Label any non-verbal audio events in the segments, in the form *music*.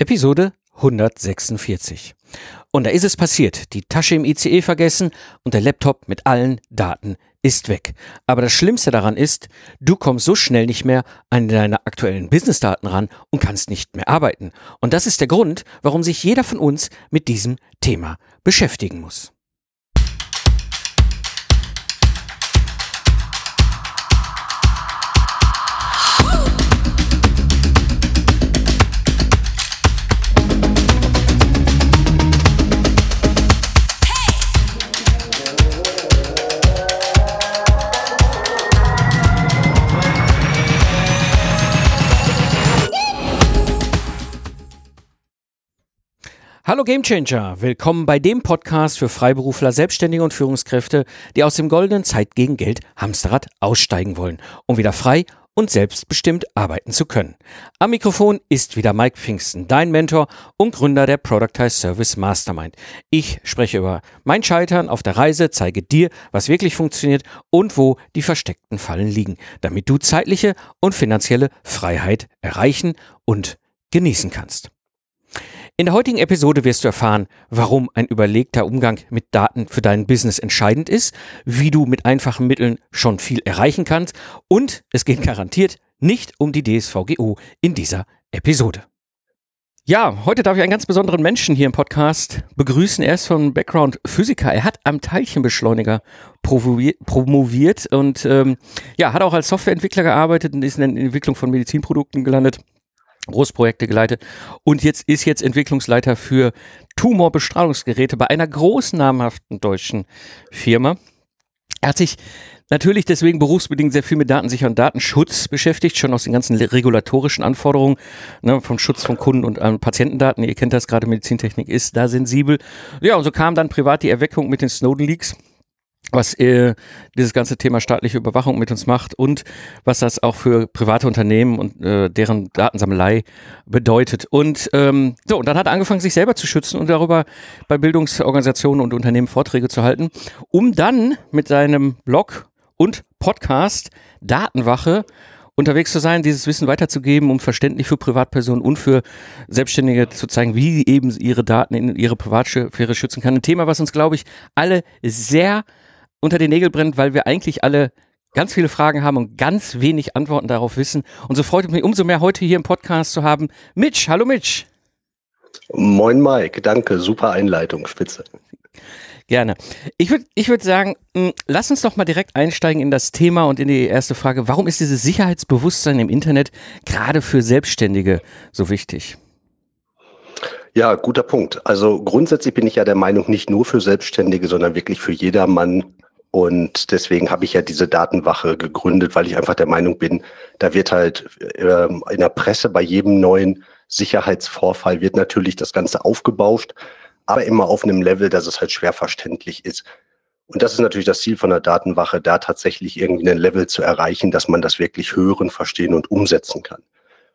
Episode 146. Und da ist es passiert. Die Tasche im ICE vergessen und der Laptop mit allen Daten ist weg. Aber das Schlimmste daran ist, du kommst so schnell nicht mehr an deine aktuellen Businessdaten ran und kannst nicht mehr arbeiten. Und das ist der Grund, warum sich jeder von uns mit diesem Thema beschäftigen muss. Hallo Gamechanger, willkommen bei dem Podcast für Freiberufler, Selbstständige und Führungskräfte, die aus dem goldenen Zeit gegen Geld Hamsterrad aussteigen wollen, um wieder frei und selbstbestimmt arbeiten zu können. Am Mikrofon ist wieder Mike Pfingsten, dein Mentor und Gründer der Productize Service Mastermind. Ich spreche über mein Scheitern auf der Reise, zeige dir, was wirklich funktioniert und wo die versteckten Fallen liegen, damit du zeitliche und finanzielle Freiheit erreichen und genießen kannst. In der heutigen Episode wirst du erfahren, warum ein überlegter Umgang mit Daten für dein Business entscheidend ist, wie du mit einfachen Mitteln schon viel erreichen kannst und es geht garantiert nicht um die DSVGO in dieser Episode. Ja, heute darf ich einen ganz besonderen Menschen hier im Podcast begrüßen. Er ist von Background Physiker. Er hat am Teilchenbeschleuniger promoviert und ähm, ja, hat auch als Softwareentwickler gearbeitet und ist in der Entwicklung von Medizinprodukten gelandet. Großprojekte geleitet und jetzt ist jetzt Entwicklungsleiter für Tumorbestrahlungsgeräte bei einer großen namhaften deutschen Firma. Er hat sich natürlich deswegen berufsbedingt sehr viel mit Datensicherheit und Datenschutz beschäftigt, schon aus den ganzen regulatorischen Anforderungen ne, vom Schutz von Kunden und ähm, Patientendaten. Ihr kennt das gerade, Medizintechnik ist da sensibel. Ja, und so kam dann privat die Erweckung mit den Snowden Leaks was äh, dieses ganze Thema staatliche Überwachung mit uns macht und was das auch für private Unternehmen und äh, deren Datensammelei bedeutet. Und ähm, so, und dann hat er angefangen, sich selber zu schützen und darüber bei Bildungsorganisationen und Unternehmen Vorträge zu halten, um dann mit seinem Blog und Podcast Datenwache unterwegs zu sein, dieses Wissen weiterzugeben, um verständlich für Privatpersonen und für Selbstständige zu zeigen, wie eben ihre Daten in ihre Privatsphäre schützen kann. Ein Thema, was uns, glaube ich, alle sehr unter den Nägel brennt, weil wir eigentlich alle ganz viele Fragen haben und ganz wenig Antworten darauf wissen. Und so freut es mich umso mehr, heute hier im Podcast zu haben. Mitch, hallo Mitch. Moin Mike, danke, super Einleitung, spitze. Gerne. Ich würde ich würd sagen, mh, lass uns doch mal direkt einsteigen in das Thema und in die erste Frage. Warum ist dieses Sicherheitsbewusstsein im Internet gerade für Selbstständige so wichtig? Ja, guter Punkt. Also grundsätzlich bin ich ja der Meinung, nicht nur für Selbstständige, sondern wirklich für jedermann und deswegen habe ich ja diese Datenwache gegründet, weil ich einfach der Meinung bin, da wird halt äh, in der Presse bei jedem neuen Sicherheitsvorfall wird natürlich das Ganze aufgebauscht, aber immer auf einem Level, dass es halt schwer verständlich ist. Und das ist natürlich das Ziel von der Datenwache, da tatsächlich irgendwie ein Level zu erreichen, dass man das wirklich hören, verstehen und umsetzen kann.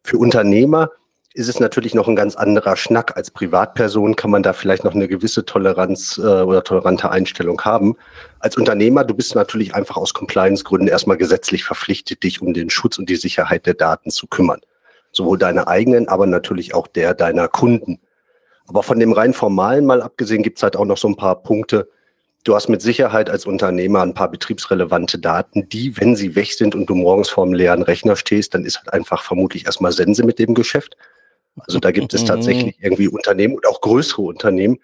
Für Unternehmer ist es natürlich noch ein ganz anderer Schnack. Als Privatperson kann man da vielleicht noch eine gewisse Toleranz äh, oder tolerante Einstellung haben. Als Unternehmer, du bist natürlich einfach aus Compliance-Gründen erstmal gesetzlich verpflichtet, dich um den Schutz und die Sicherheit der Daten zu kümmern. Sowohl deine eigenen, aber natürlich auch der deiner Kunden. Aber von dem rein formalen mal abgesehen gibt's halt auch noch so ein paar Punkte. Du hast mit Sicherheit als Unternehmer ein paar betriebsrelevante Daten, die, wenn sie weg sind und du morgens vor einem leeren Rechner stehst, dann ist halt einfach vermutlich erstmal Sense mit dem Geschäft. Also da gibt es tatsächlich irgendwie Unternehmen und auch größere Unternehmen,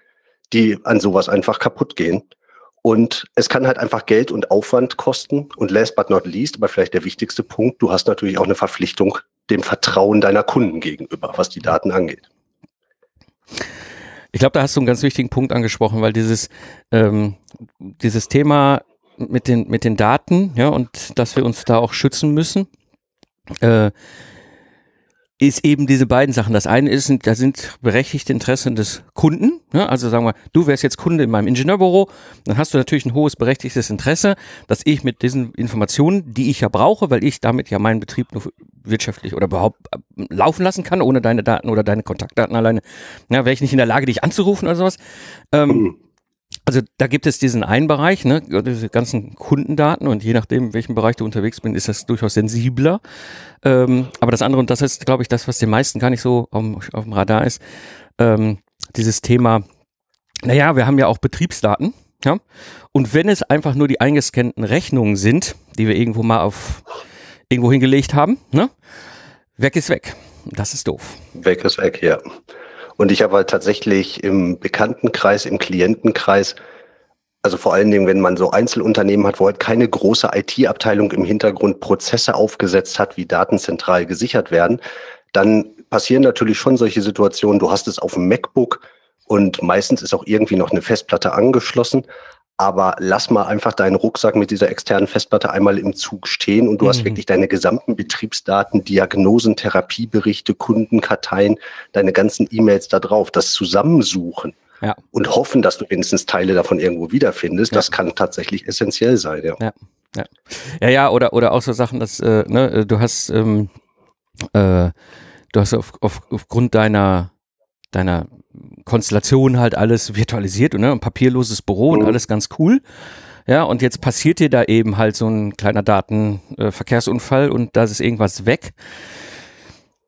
die an sowas einfach kaputt gehen. Und es kann halt einfach Geld und Aufwand kosten. Und last but not least, aber vielleicht der wichtigste Punkt, du hast natürlich auch eine Verpflichtung dem Vertrauen deiner Kunden gegenüber, was die Daten angeht. Ich glaube, da hast du einen ganz wichtigen Punkt angesprochen, weil dieses, ähm, dieses Thema mit den, mit den Daten, ja, und dass wir uns da auch schützen müssen, äh, ist eben diese beiden Sachen. Das eine ist, da sind berechtigte Interessen des Kunden. Ne? Also sagen wir, du wärst jetzt Kunde in meinem Ingenieurbüro, dann hast du natürlich ein hohes berechtigtes Interesse, dass ich mit diesen Informationen, die ich ja brauche, weil ich damit ja meinen Betrieb nur wirtschaftlich oder überhaupt äh, laufen lassen kann, ohne deine Daten oder deine Kontaktdaten alleine, ja, wäre ich nicht in der Lage, dich anzurufen oder sowas. Ähm, mhm also da gibt es diesen einen Bereich, ne, diese ganzen Kundendaten und je nachdem, in welchem Bereich du unterwegs bist, ist das durchaus sensibler. Ähm, aber das andere, und das ist, glaube ich, das, was den meisten gar nicht so auf, auf dem Radar ist, ähm, dieses Thema, naja, wir haben ja auch Betriebsdaten, ja, und wenn es einfach nur die eingescannten Rechnungen sind, die wir irgendwo mal auf irgendwo hingelegt haben, ne, weg ist weg. Das ist doof. Weg ist weg, ja. Und ich habe halt tatsächlich im Bekanntenkreis, im Klientenkreis, also vor allen Dingen, wenn man so Einzelunternehmen hat, wo halt keine große IT-Abteilung im Hintergrund Prozesse aufgesetzt hat, wie Daten zentral gesichert werden, dann passieren natürlich schon solche Situationen. Du hast es auf dem MacBook und meistens ist auch irgendwie noch eine Festplatte angeschlossen aber lass mal einfach deinen Rucksack mit dieser externen Festplatte einmal im Zug stehen und du mhm. hast wirklich deine gesamten Betriebsdaten, Diagnosen, Therapieberichte, Kundenkarteien, deine ganzen E-Mails da drauf. Das Zusammensuchen ja. und hoffen, dass du wenigstens Teile davon irgendwo wiederfindest, ja. das kann tatsächlich essentiell sein. Ja, ja, ja, ja, ja oder, oder auch so Sachen, dass äh, ne, du hast, ähm, äh, du hast auf, auf, aufgrund deiner deiner Konstellation halt alles virtualisiert und ne, ein papierloses Büro und mhm. alles ganz cool. Ja, und jetzt passiert dir da eben halt so ein kleiner Datenverkehrsunfall äh, und da ist irgendwas weg.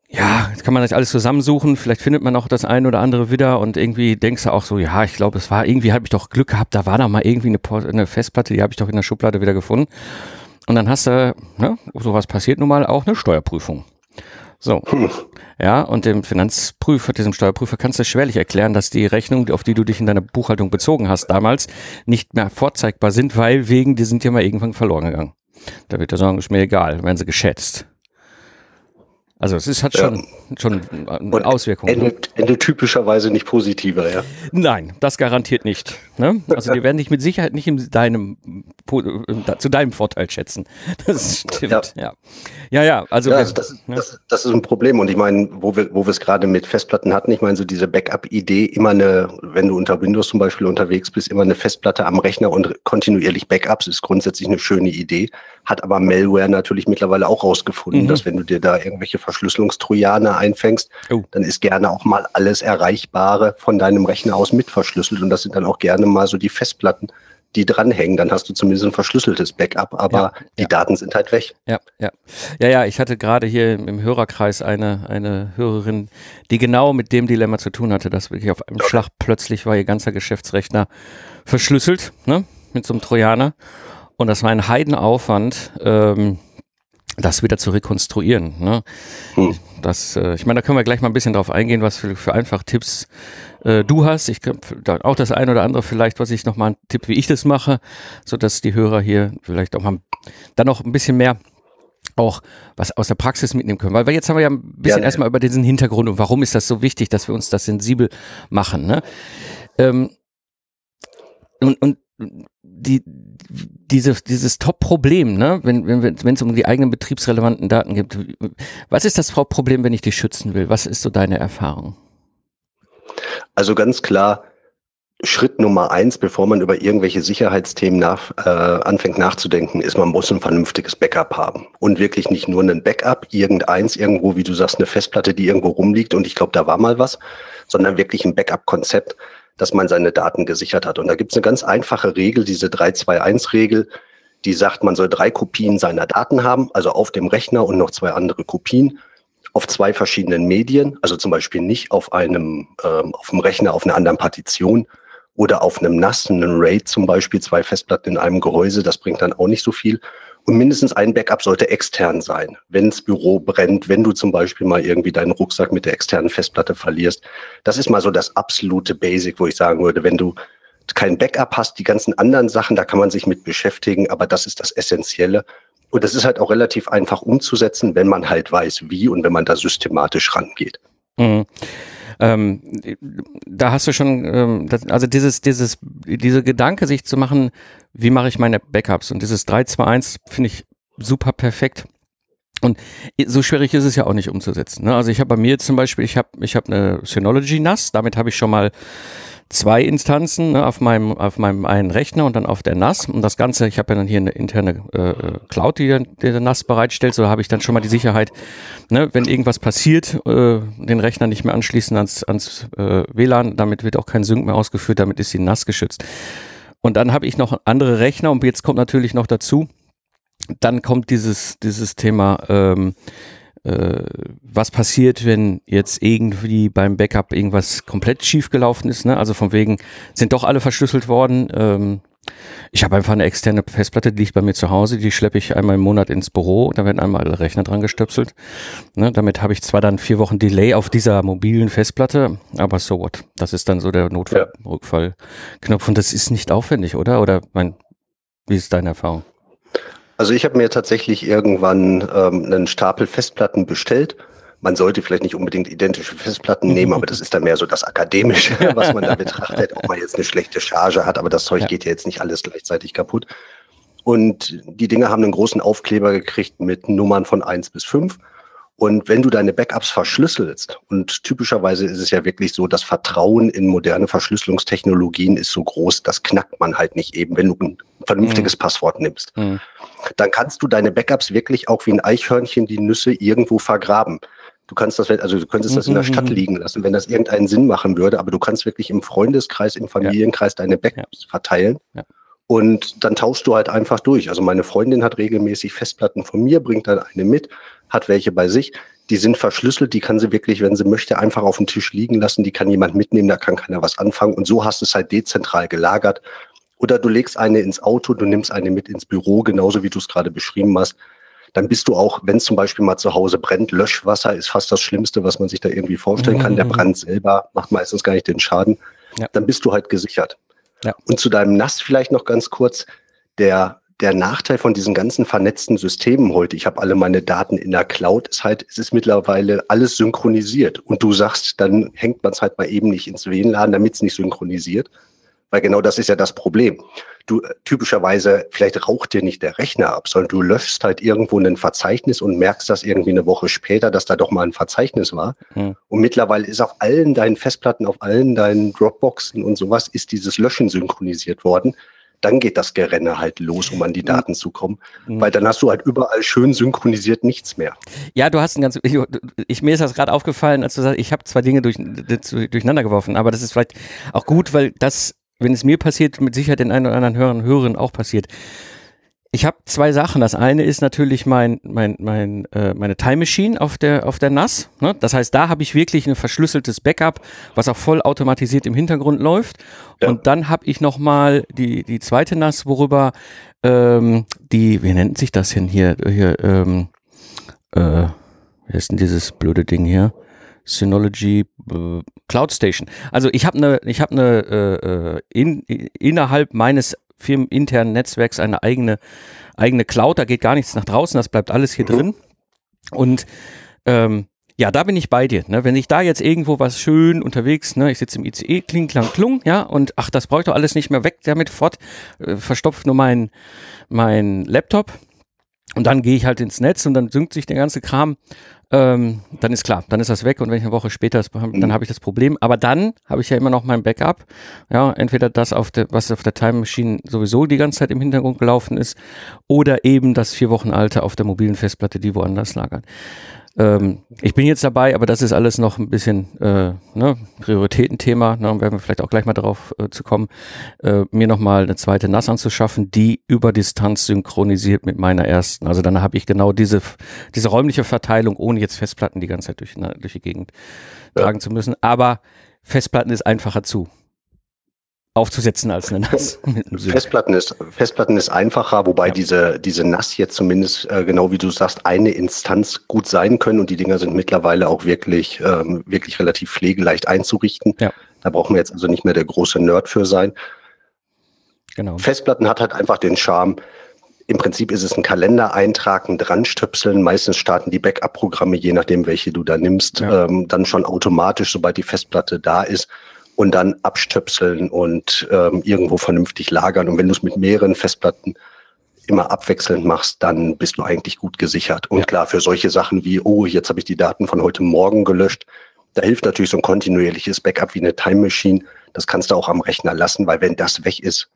Ja, jetzt kann man das alles zusammensuchen, vielleicht findet man auch das eine oder andere wieder und irgendwie denkst du auch so, ja, ich glaube, es war irgendwie, habe ich doch Glück gehabt, da war da mal irgendwie eine, eine Festplatte, die habe ich doch in der Schublade wieder gefunden. Und dann hast du, ne, sowas passiert nun mal auch eine Steuerprüfung. So. Hm. Ja, und dem Finanzprüfer, diesem Steuerprüfer kannst du schwerlich erklären, dass die Rechnungen, auf die du dich in deiner Buchhaltung bezogen hast damals, nicht mehr vorzeigbar sind, weil wegen, die sind ja mal irgendwann verloren gegangen. Da wird er sagen, ist mir egal, werden sie geschätzt. Also es ist, hat schon, ja. schon Und Auswirkungen. Endet, endet typischerweise nicht positiver, ja? Nein, das garantiert nicht. Ne? Also die werden dich mit Sicherheit nicht in deinem, zu deinem Vorteil schätzen. *laughs* Das stimmt, ja. Ja, ja, ja also. Ja, also das, ne? das, das, ist ein Problem. Und ich meine, wo wir, wo wir es gerade mit Festplatten hatten, ich meine, so diese Backup-Idee, immer eine, wenn du unter Windows zum Beispiel unterwegs bist, immer eine Festplatte am Rechner und kontinuierlich Backups, ist grundsätzlich eine schöne Idee. Hat aber Malware natürlich mittlerweile auch rausgefunden, mhm. dass wenn du dir da irgendwelche Verschlüsselungstrojaner einfängst, oh. dann ist gerne auch mal alles Erreichbare von deinem Rechner aus mit verschlüsselt. Und das sind dann auch gerne mal so die Festplatten, die dranhängen. Dann hast du zumindest ein verschlüsseltes Backup, aber ja, die ja. Daten sind halt weg. Ja, ja. Ja, ja, ich hatte gerade hier im Hörerkreis eine, eine Hörerin, die genau mit dem Dilemma zu tun hatte, dass wirklich auf einem. Schlag plötzlich war ihr ganzer Geschäftsrechner verschlüsselt, ne, mit so einem Trojaner. Und das war ein Heidenaufwand, ähm, das wieder zu rekonstruieren. Ne? Hm. Das, äh, ich meine, da können wir gleich mal ein bisschen drauf eingehen, was für, für einfach Tipps äh, du hast. Ich auch das ein oder andere vielleicht, was ich nochmal einen Tipp, wie ich das mache, so dass die Hörer hier vielleicht auch mal dann noch ein bisschen mehr auch was aus der Praxis mitnehmen können. Weil jetzt haben wir ja ein bisschen ja, erstmal über diesen Hintergrund und warum ist das so wichtig, dass wir uns das sensibel machen. Ne? Ähm, und, und die, diese, dieses Top-Problem, ne, wenn wenn wenn es um die eigenen betriebsrelevanten Daten gibt, was ist das Hauptproblem, wenn ich die schützen will? Was ist so deine Erfahrung? Also ganz klar, Schritt Nummer eins, bevor man über irgendwelche Sicherheitsthemen nach, äh, anfängt nachzudenken, ist, man muss ein vernünftiges Backup haben. Und wirklich nicht nur ein Backup, irgendeins, irgendwo, wie du sagst, eine Festplatte, die irgendwo rumliegt und ich glaube, da war mal was, sondern wirklich ein Backup-Konzept, dass man seine Daten gesichert hat. Und da gibt es eine ganz einfache Regel, diese 321-Regel, die sagt, man soll drei Kopien seiner Daten haben, also auf dem Rechner und noch zwei andere Kopien auf zwei verschiedenen Medien, also zum Beispiel nicht auf einem, ähm, auf dem Rechner auf einer anderen Partition oder auf einem NAS, einem RAID zum Beispiel, zwei Festplatten in einem Gehäuse, das bringt dann auch nicht so viel. Und mindestens ein Backup sollte extern sein. Wenn das Büro brennt, wenn du zum Beispiel mal irgendwie deinen Rucksack mit der externen Festplatte verlierst. Das ist mal so das absolute Basic, wo ich sagen würde, wenn du kein Backup hast, die ganzen anderen Sachen, da kann man sich mit beschäftigen, aber das ist das Essentielle. Und das ist halt auch relativ einfach umzusetzen, wenn man halt weiß, wie und wenn man da systematisch rangeht. Mhm. Ähm, da hast du schon, ähm, das, also dieses, dieses, diese Gedanke, sich zu machen, wie mache ich meine Backups? Und dieses 3-2-1 finde ich super perfekt. Und so schwierig ist es ja auch nicht umzusetzen. Ne? Also ich habe bei mir zum Beispiel, ich habe ich hab eine Synology NAS, damit habe ich schon mal zwei Instanzen ne, auf meinem auf meinem einen Rechner und dann auf der NAS und das Ganze, ich habe ja dann hier eine interne äh, Cloud, die, die der NAS bereitstellt, so habe ich dann schon mal die Sicherheit, ne, wenn irgendwas passiert, äh, den Rechner nicht mehr anschließen ans ans äh, WLAN, damit wird auch kein Sync mehr ausgeführt, damit ist die NAS geschützt. Und dann habe ich noch andere Rechner und jetzt kommt natürlich noch dazu, dann kommt dieses, dieses Thema, ähm, äh, was passiert, wenn jetzt irgendwie beim Backup irgendwas komplett schief gelaufen ist. Ne? Also von wegen sind doch alle verschlüsselt worden. Ähm, ich habe einfach eine externe Festplatte, die liegt bei mir zu Hause, die schleppe ich einmal im Monat ins Büro, da werden einmal alle Rechner dran gestöpselt. Ne, damit habe ich zwar dann vier Wochen Delay auf dieser mobilen Festplatte, aber so what. Das ist dann so der Notfallrückfallknopf und das ist nicht aufwendig, oder? Oder mein, wie ist deine Erfahrung? Also ich habe mir tatsächlich irgendwann ähm, einen Stapel Festplatten bestellt. Man sollte vielleicht nicht unbedingt identische Festplatten *laughs* nehmen, aber das ist dann mehr so das Akademische, *laughs* was man da betrachtet, ob man jetzt eine schlechte Charge hat, aber das Zeug ja. geht ja jetzt nicht alles gleichzeitig kaputt. Und die Dinge haben einen großen Aufkleber gekriegt mit Nummern von eins bis fünf. Und wenn du deine Backups verschlüsselst, und typischerweise ist es ja wirklich so, das Vertrauen in moderne Verschlüsselungstechnologien ist so groß, das knackt man halt nicht eben, wenn du ein vernünftiges mhm. Passwort nimmst. Mhm. Dann kannst du deine Backups wirklich auch wie ein Eichhörnchen die Nüsse irgendwo vergraben. Du kannst das, also du könntest das in der Stadt mhm. liegen lassen, wenn das irgendeinen Sinn machen würde, aber du kannst wirklich im Freundeskreis, im Familienkreis deine Backups verteilen. Ja. Und dann tauschst du halt einfach durch. Also meine Freundin hat regelmäßig Festplatten von mir, bringt dann eine mit, hat welche bei sich. Die sind verschlüsselt, die kann sie wirklich, wenn sie möchte, einfach auf dem Tisch liegen lassen. Die kann jemand mitnehmen, da kann keiner was anfangen. Und so hast du es halt dezentral gelagert. Oder du legst eine ins Auto, du nimmst eine mit ins Büro, genauso wie du es gerade beschrieben hast. Dann bist du auch, wenn zum Beispiel mal zu Hause brennt, Löschwasser ist fast das Schlimmste, was man sich da irgendwie vorstellen kann. Der mhm. Brand selber macht meistens gar nicht den Schaden. Ja. Dann bist du halt gesichert. Ja. Und zu deinem Nass vielleicht noch ganz kurz. Der der Nachteil von diesen ganzen vernetzten Systemen heute, ich habe alle meine Daten in der Cloud, ist halt, es ist mittlerweile alles synchronisiert. Und du sagst, dann hängt man es halt mal eben nicht ins WLAN, damit es nicht synchronisiert. Weil genau das ist ja das Problem. Du typischerweise, vielleicht raucht dir nicht der Rechner ab, sondern du löschst halt irgendwo ein Verzeichnis und merkst das irgendwie eine Woche später, dass da doch mal ein Verzeichnis war. Mhm. Und mittlerweile ist auf allen deinen Festplatten, auf allen deinen Dropboxen und sowas, ist dieses Löschen synchronisiert worden dann geht das Gerenne halt los, um an die Daten zu kommen. Mhm. Weil dann hast du halt überall schön synchronisiert nichts mehr. Ja, du hast ein ganz, ich, ich mir ist das gerade aufgefallen, als du sagst, ich habe zwei Dinge durch, durcheinander geworfen, aber das ist vielleicht auch gut, weil das, wenn es mir passiert, mit Sicherheit den einen oder anderen Hörern Hörerinnen auch passiert. Ich habe zwei Sachen. Das eine ist natürlich mein, mein, mein, äh, meine Time Machine auf der, auf der NAS. Ne? Das heißt, da habe ich wirklich ein verschlüsseltes Backup, was auch voll automatisiert im Hintergrund läuft. Ja. Und dann habe ich nochmal die, die zweite NAS, worüber ähm, die, wie nennt sich das denn hier? hier ähm, äh, wie ist denn dieses blöde Ding hier? Synology äh, Cloud Station. Also ich habe eine, ich habe eine äh, äh, in, innerhalb meines firmeninternen Netzwerks eine eigene, eigene Cloud. Da geht gar nichts nach draußen, das bleibt alles hier mhm. drin. Und ähm, ja, da bin ich bei dir. Ne? Wenn ich da jetzt irgendwo was schön unterwegs, ne, ich sitze im ICE, kling, klang, klung, ja, und ach, das brauche ich doch alles nicht mehr weg damit fort, äh, verstopft nur mein, mein Laptop. Und dann gehe ich halt ins Netz und dann synkt sich der ganze Kram ähm, dann ist klar, dann ist das weg und wenn ich eine Woche später, dann habe ich das Problem. Aber dann habe ich ja immer noch mein Backup. Ja, entweder das auf der, was auf der Time Machine sowieso die ganze Zeit im Hintergrund gelaufen ist, oder eben das vier Wochen alte auf der mobilen Festplatte, die woanders lagern. Ähm, ich bin jetzt dabei, aber das ist alles noch ein bisschen äh, ne, Prioritätenthema. Ne, werden wir vielleicht auch gleich mal darauf äh, zu kommen, äh, mir nochmal eine zweite NAS anzuschaffen, die über Distanz synchronisiert mit meiner ersten. Also dann habe ich genau diese, diese räumliche Verteilung, ohne jetzt Festplatten die ganze Zeit durch, na, durch die Gegend ja. tragen zu müssen. Aber Festplatten ist einfacher zu aufzusetzen als eine NAS. *laughs* Festplatten ist, Festplatten ist einfacher, wobei ja. diese, diese NAS jetzt zumindest, äh, genau wie du sagst, eine Instanz gut sein können und die Dinger sind mittlerweile auch wirklich, ähm, wirklich relativ pflegeleicht einzurichten. Ja. Da brauchen wir jetzt also nicht mehr der große Nerd für sein. Genau. Festplatten hat halt einfach den Charme. Im Prinzip ist es ein Kalendereintrag, ein Dranstöpseln. Meistens starten die Backup-Programme, je nachdem, welche du da nimmst, ja. ähm, dann schon automatisch, sobald die Festplatte da ist und dann abstöpseln und ähm, irgendwo vernünftig lagern. Und wenn du es mit mehreren Festplatten immer abwechselnd machst, dann bist du eigentlich gut gesichert. Und ja. klar, für solche Sachen wie, oh, jetzt habe ich die Daten von heute Morgen gelöscht, da hilft natürlich so ein kontinuierliches Backup wie eine Time Machine. Das kannst du auch am Rechner lassen, weil wenn das weg ist,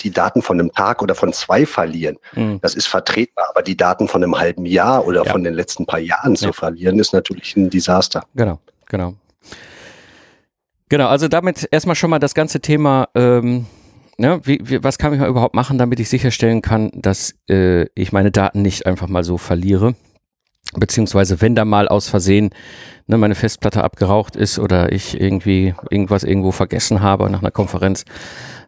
die Daten von einem Tag oder von zwei verlieren, mhm. das ist vertretbar, aber die Daten von einem halben Jahr oder ja. von den letzten paar Jahren zu verlieren, ist natürlich ein Desaster. Genau, genau. Genau, also damit erstmal schon mal das ganze Thema ähm, ne, wie, wie, was kann ich überhaupt machen, damit ich sicherstellen kann, dass äh, ich meine Daten nicht einfach mal so verliere? Beziehungsweise wenn da mal aus Versehen ne, meine Festplatte abgeraucht ist oder ich irgendwie irgendwas irgendwo vergessen habe nach einer Konferenz,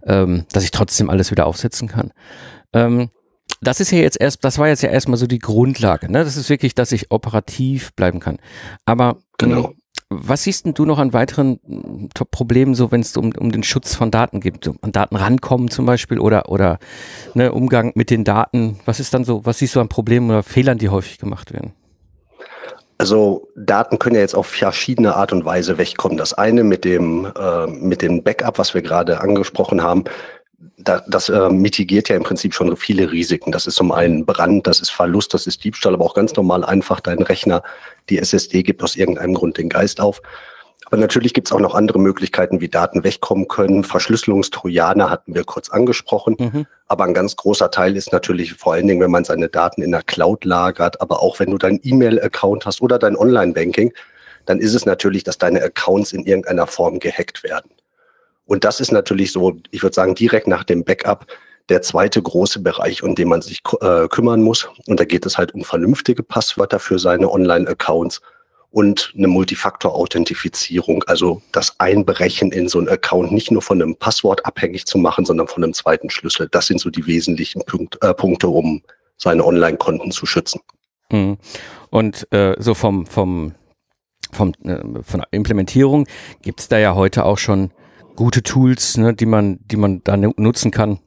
ähm, dass ich trotzdem alles wieder aufsetzen kann. Ähm, das ist ja jetzt erst, das war jetzt ja erstmal so die Grundlage. Ne? Das ist wirklich, dass ich operativ bleiben kann. Aber genau. Was siehst denn du noch an weiteren hm, Problemen, so wenn es um, um den Schutz von Daten geht, an Daten rankommen zum Beispiel oder oder ne, Umgang mit den Daten? Was ist dann so, was siehst du an Problemen oder Fehlern, die häufig gemacht werden? Also Daten können ja jetzt auf verschiedene Art und Weise wegkommen. Das eine mit dem äh, mit dem Backup, was wir gerade angesprochen haben, da, das äh, mitigiert ja im Prinzip schon viele Risiken. Das ist zum einen Brand, das ist Verlust, das ist Diebstahl, aber auch ganz normal einfach dein Rechner, die SSD gibt aus irgendeinem Grund den Geist auf. Aber natürlich gibt es auch noch andere Möglichkeiten, wie Daten wegkommen können. Verschlüsselungstrojaner hatten wir kurz angesprochen. Mhm. Aber ein ganz großer Teil ist natürlich vor allen Dingen, wenn man seine Daten in der Cloud lagert, aber auch wenn du dein E-Mail-Account hast oder dein Online-Banking, dann ist es natürlich, dass deine Accounts in irgendeiner Form gehackt werden. Und das ist natürlich so, ich würde sagen, direkt nach dem Backup der zweite große Bereich, um den man sich äh, kümmern muss. Und da geht es halt um vernünftige Passwörter für seine Online-Accounts und eine Multifaktor-Authentifizierung, also das Einbrechen in so einen Account nicht nur von einem Passwort abhängig zu machen, sondern von einem zweiten Schlüssel. Das sind so die wesentlichen Punkt, äh, Punkte, um seine Online-Konten zu schützen. Mhm. Und äh, so vom, vom, vom, äh, von der Implementierung gibt es da ja heute auch schon gute Tools, ne, die man, die man da nutzen kann.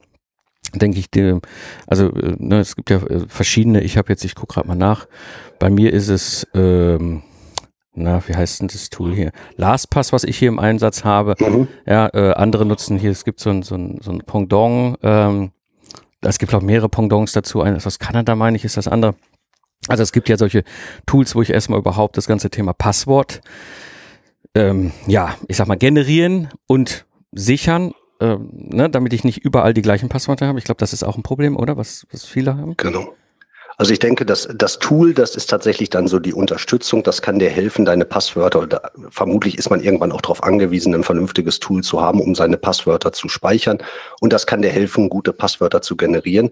Denke ich, die, also äh, ne, es gibt ja äh, verschiedene. Ich habe jetzt, ich gucke gerade mal nach. Bei mir ist es, ähm, na, wie heißt denn das Tool hier? LastPass, was ich hier im Einsatz habe. Mhm. Ja, äh, andere nutzen hier. Es gibt so ein, so ein, so ein Pendant. Ähm, es gibt auch mehrere Pendants dazu. Eines aus Kanada, meine ich, ist das andere. Also es gibt ja solche Tools, wo ich erstmal überhaupt das ganze Thema Passwort ähm, ja, ich sag mal, generieren und sichern, ähm, ne, damit ich nicht überall die gleichen Passwörter habe. Ich glaube, das ist auch ein Problem, oder? Was, was viele haben. Genau. Also ich denke, dass das Tool, das ist tatsächlich dann so die Unterstützung, das kann dir helfen, deine Passwörter, oder vermutlich ist man irgendwann auch darauf angewiesen, ein vernünftiges Tool zu haben, um seine Passwörter zu speichern. Und das kann dir helfen, gute Passwörter zu generieren.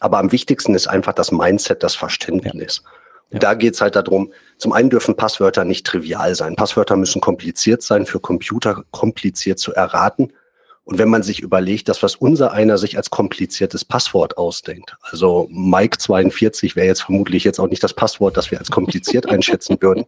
Aber am wichtigsten ist einfach das Mindset, das Verständnis. Ja. Ja. Da geht's halt darum, zum einen dürfen Passwörter nicht trivial sein. Passwörter müssen kompliziert sein, für Computer kompliziert zu erraten. Und wenn man sich überlegt, dass was unser einer sich als kompliziertes Passwort ausdenkt, also Mike 42 wäre jetzt vermutlich jetzt auch nicht das Passwort, das wir als kompliziert *laughs* einschätzen würden.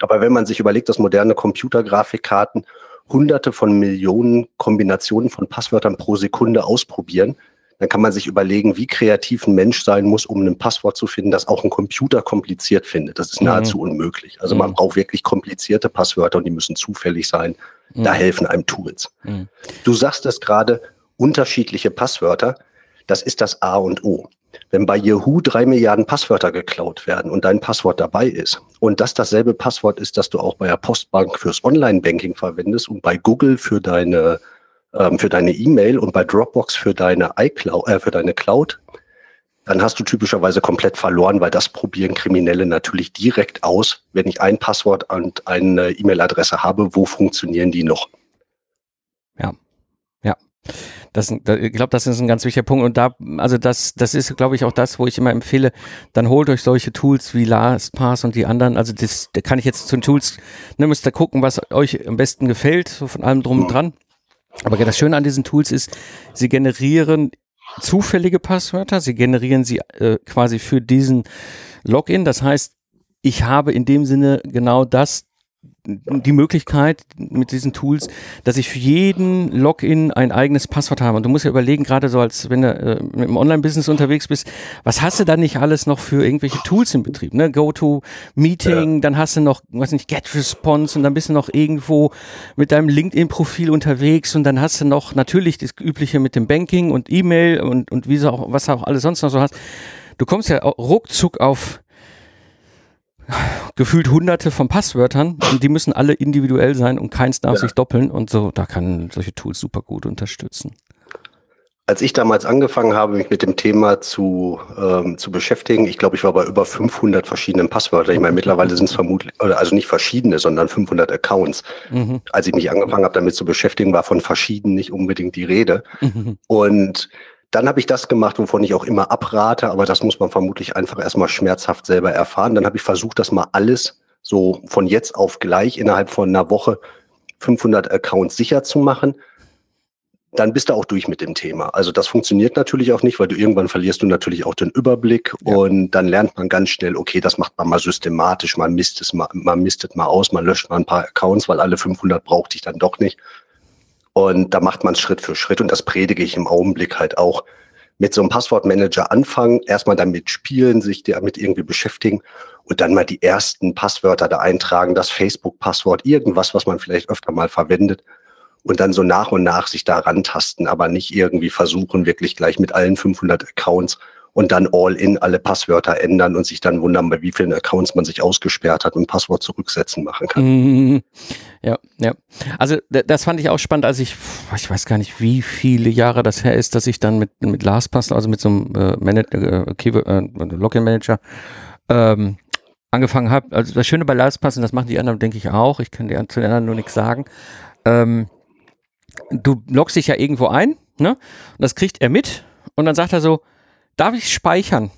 Aber wenn man sich überlegt, dass moderne Computergrafikkarten hunderte von Millionen Kombinationen von Passwörtern pro Sekunde ausprobieren, dann kann man sich überlegen, wie kreativ ein Mensch sein muss, um ein Passwort zu finden, das auch ein Computer kompliziert findet. Das ist mhm. nahezu mhm. unmöglich. Also man mhm. braucht wirklich komplizierte Passwörter und die müssen zufällig sein. Mhm. Da helfen einem Tools. Mhm. Du sagst es gerade, unterschiedliche Passwörter, das ist das A und O. Wenn bei Yahoo drei Milliarden Passwörter geklaut werden und dein Passwort dabei ist und das dasselbe Passwort ist, das du auch bei der Postbank fürs Online-Banking verwendest und bei Google für deine ähm, für deine E-Mail und bei Dropbox für deine iCloud, äh, für deine Cloud, dann hast du typischerweise komplett verloren, weil das probieren Kriminelle natürlich direkt aus, wenn ich ein Passwort und eine E-Mail-Adresse habe, wo funktionieren die noch? Ja, ja. Das, ich glaube, das ist ein ganz wichtiger Punkt. Und da, also das, das ist, glaube ich, auch das, wo ich immer empfehle, dann holt euch solche Tools wie LastPass und die anderen. Also das, da kann ich jetzt zu den Tools, ne, müsst ihr gucken, was euch am besten gefällt, so von allem drum und dran. Aber das Schöne an diesen Tools ist, sie generieren zufällige Passwörter, sie generieren sie äh, quasi für diesen Login. Das heißt, ich habe in dem Sinne genau das die Möglichkeit mit diesen Tools, dass ich für jeden Login ein eigenes Passwort habe. Und du musst ja überlegen, gerade so als wenn du äh, mit dem Online-Business unterwegs bist, was hast du dann nicht alles noch für irgendwelche Tools im Betrieb? Ne? Go-to-Meeting, ja. dann hast du noch, weiß nicht, Get-Response und dann bist du noch irgendwo mit deinem LinkedIn-Profil unterwegs und dann hast du noch natürlich das Übliche mit dem Banking und E-Mail und, und wie so auch, was auch alles sonst noch so hast. Du kommst ja ruckzuck auf gefühlt hunderte von Passwörtern und die müssen alle individuell sein und keins darf ja. sich doppeln und so, da kann solche Tools super gut unterstützen. als ich damals angefangen habe, mich mit dem Thema zu, ähm, zu beschäftigen, ich glaube, ich war bei über 500 verschiedenen Passwörtern. Ich meine, mittlerweile sind es vermutlich, also nicht verschiedene, sondern 500 Accounts. Mhm. Als ich mich angefangen habe, damit zu beschäftigen, war von verschiedenen nicht unbedingt die Rede. Mhm. Und dann habe ich das gemacht, wovon ich auch immer abrate, aber das muss man vermutlich einfach erstmal schmerzhaft selber erfahren. Dann habe ich versucht, das mal alles so von jetzt auf gleich innerhalb von einer Woche 500 Accounts sicher zu machen dann bist du auch durch mit dem Thema. Also das funktioniert natürlich auch nicht, weil du irgendwann verlierst du natürlich auch den Überblick ja. und dann lernt man ganz schnell, okay, das macht man mal systematisch, man misst es mal, man mistet mal aus, man löscht mal ein paar Accounts, weil alle 500 brauchte ich dann doch nicht. Und da macht man es Schritt für Schritt und das predige ich im Augenblick halt auch. Mit so einem Passwortmanager anfangen, erstmal damit spielen, sich damit irgendwie beschäftigen und dann mal die ersten Passwörter da eintragen, das Facebook-Passwort, irgendwas, was man vielleicht öfter mal verwendet und dann so nach und nach sich da rantasten, aber nicht irgendwie versuchen, wirklich gleich mit allen 500 Accounts und dann all in alle Passwörter ändern und sich dann wundern, bei wie vielen Accounts man sich ausgesperrt hat und Passwort zurücksetzen machen kann. Mhm. Ja, ja. Also das fand ich auch spannend, als ich, ich weiß gar nicht, wie viele Jahre das her ist, dass ich dann mit, mit LastPass, also mit so einem äh, Manager, äh, äh, Login Manager, ähm, angefangen habe. Also das Schöne bei LastPass, und das machen die anderen, denke ich auch, ich kann die, zu den anderen nur nichts sagen, ähm, du loggst dich ja irgendwo ein, ne? Und das kriegt er mit und dann sagt er so, darf ich speichern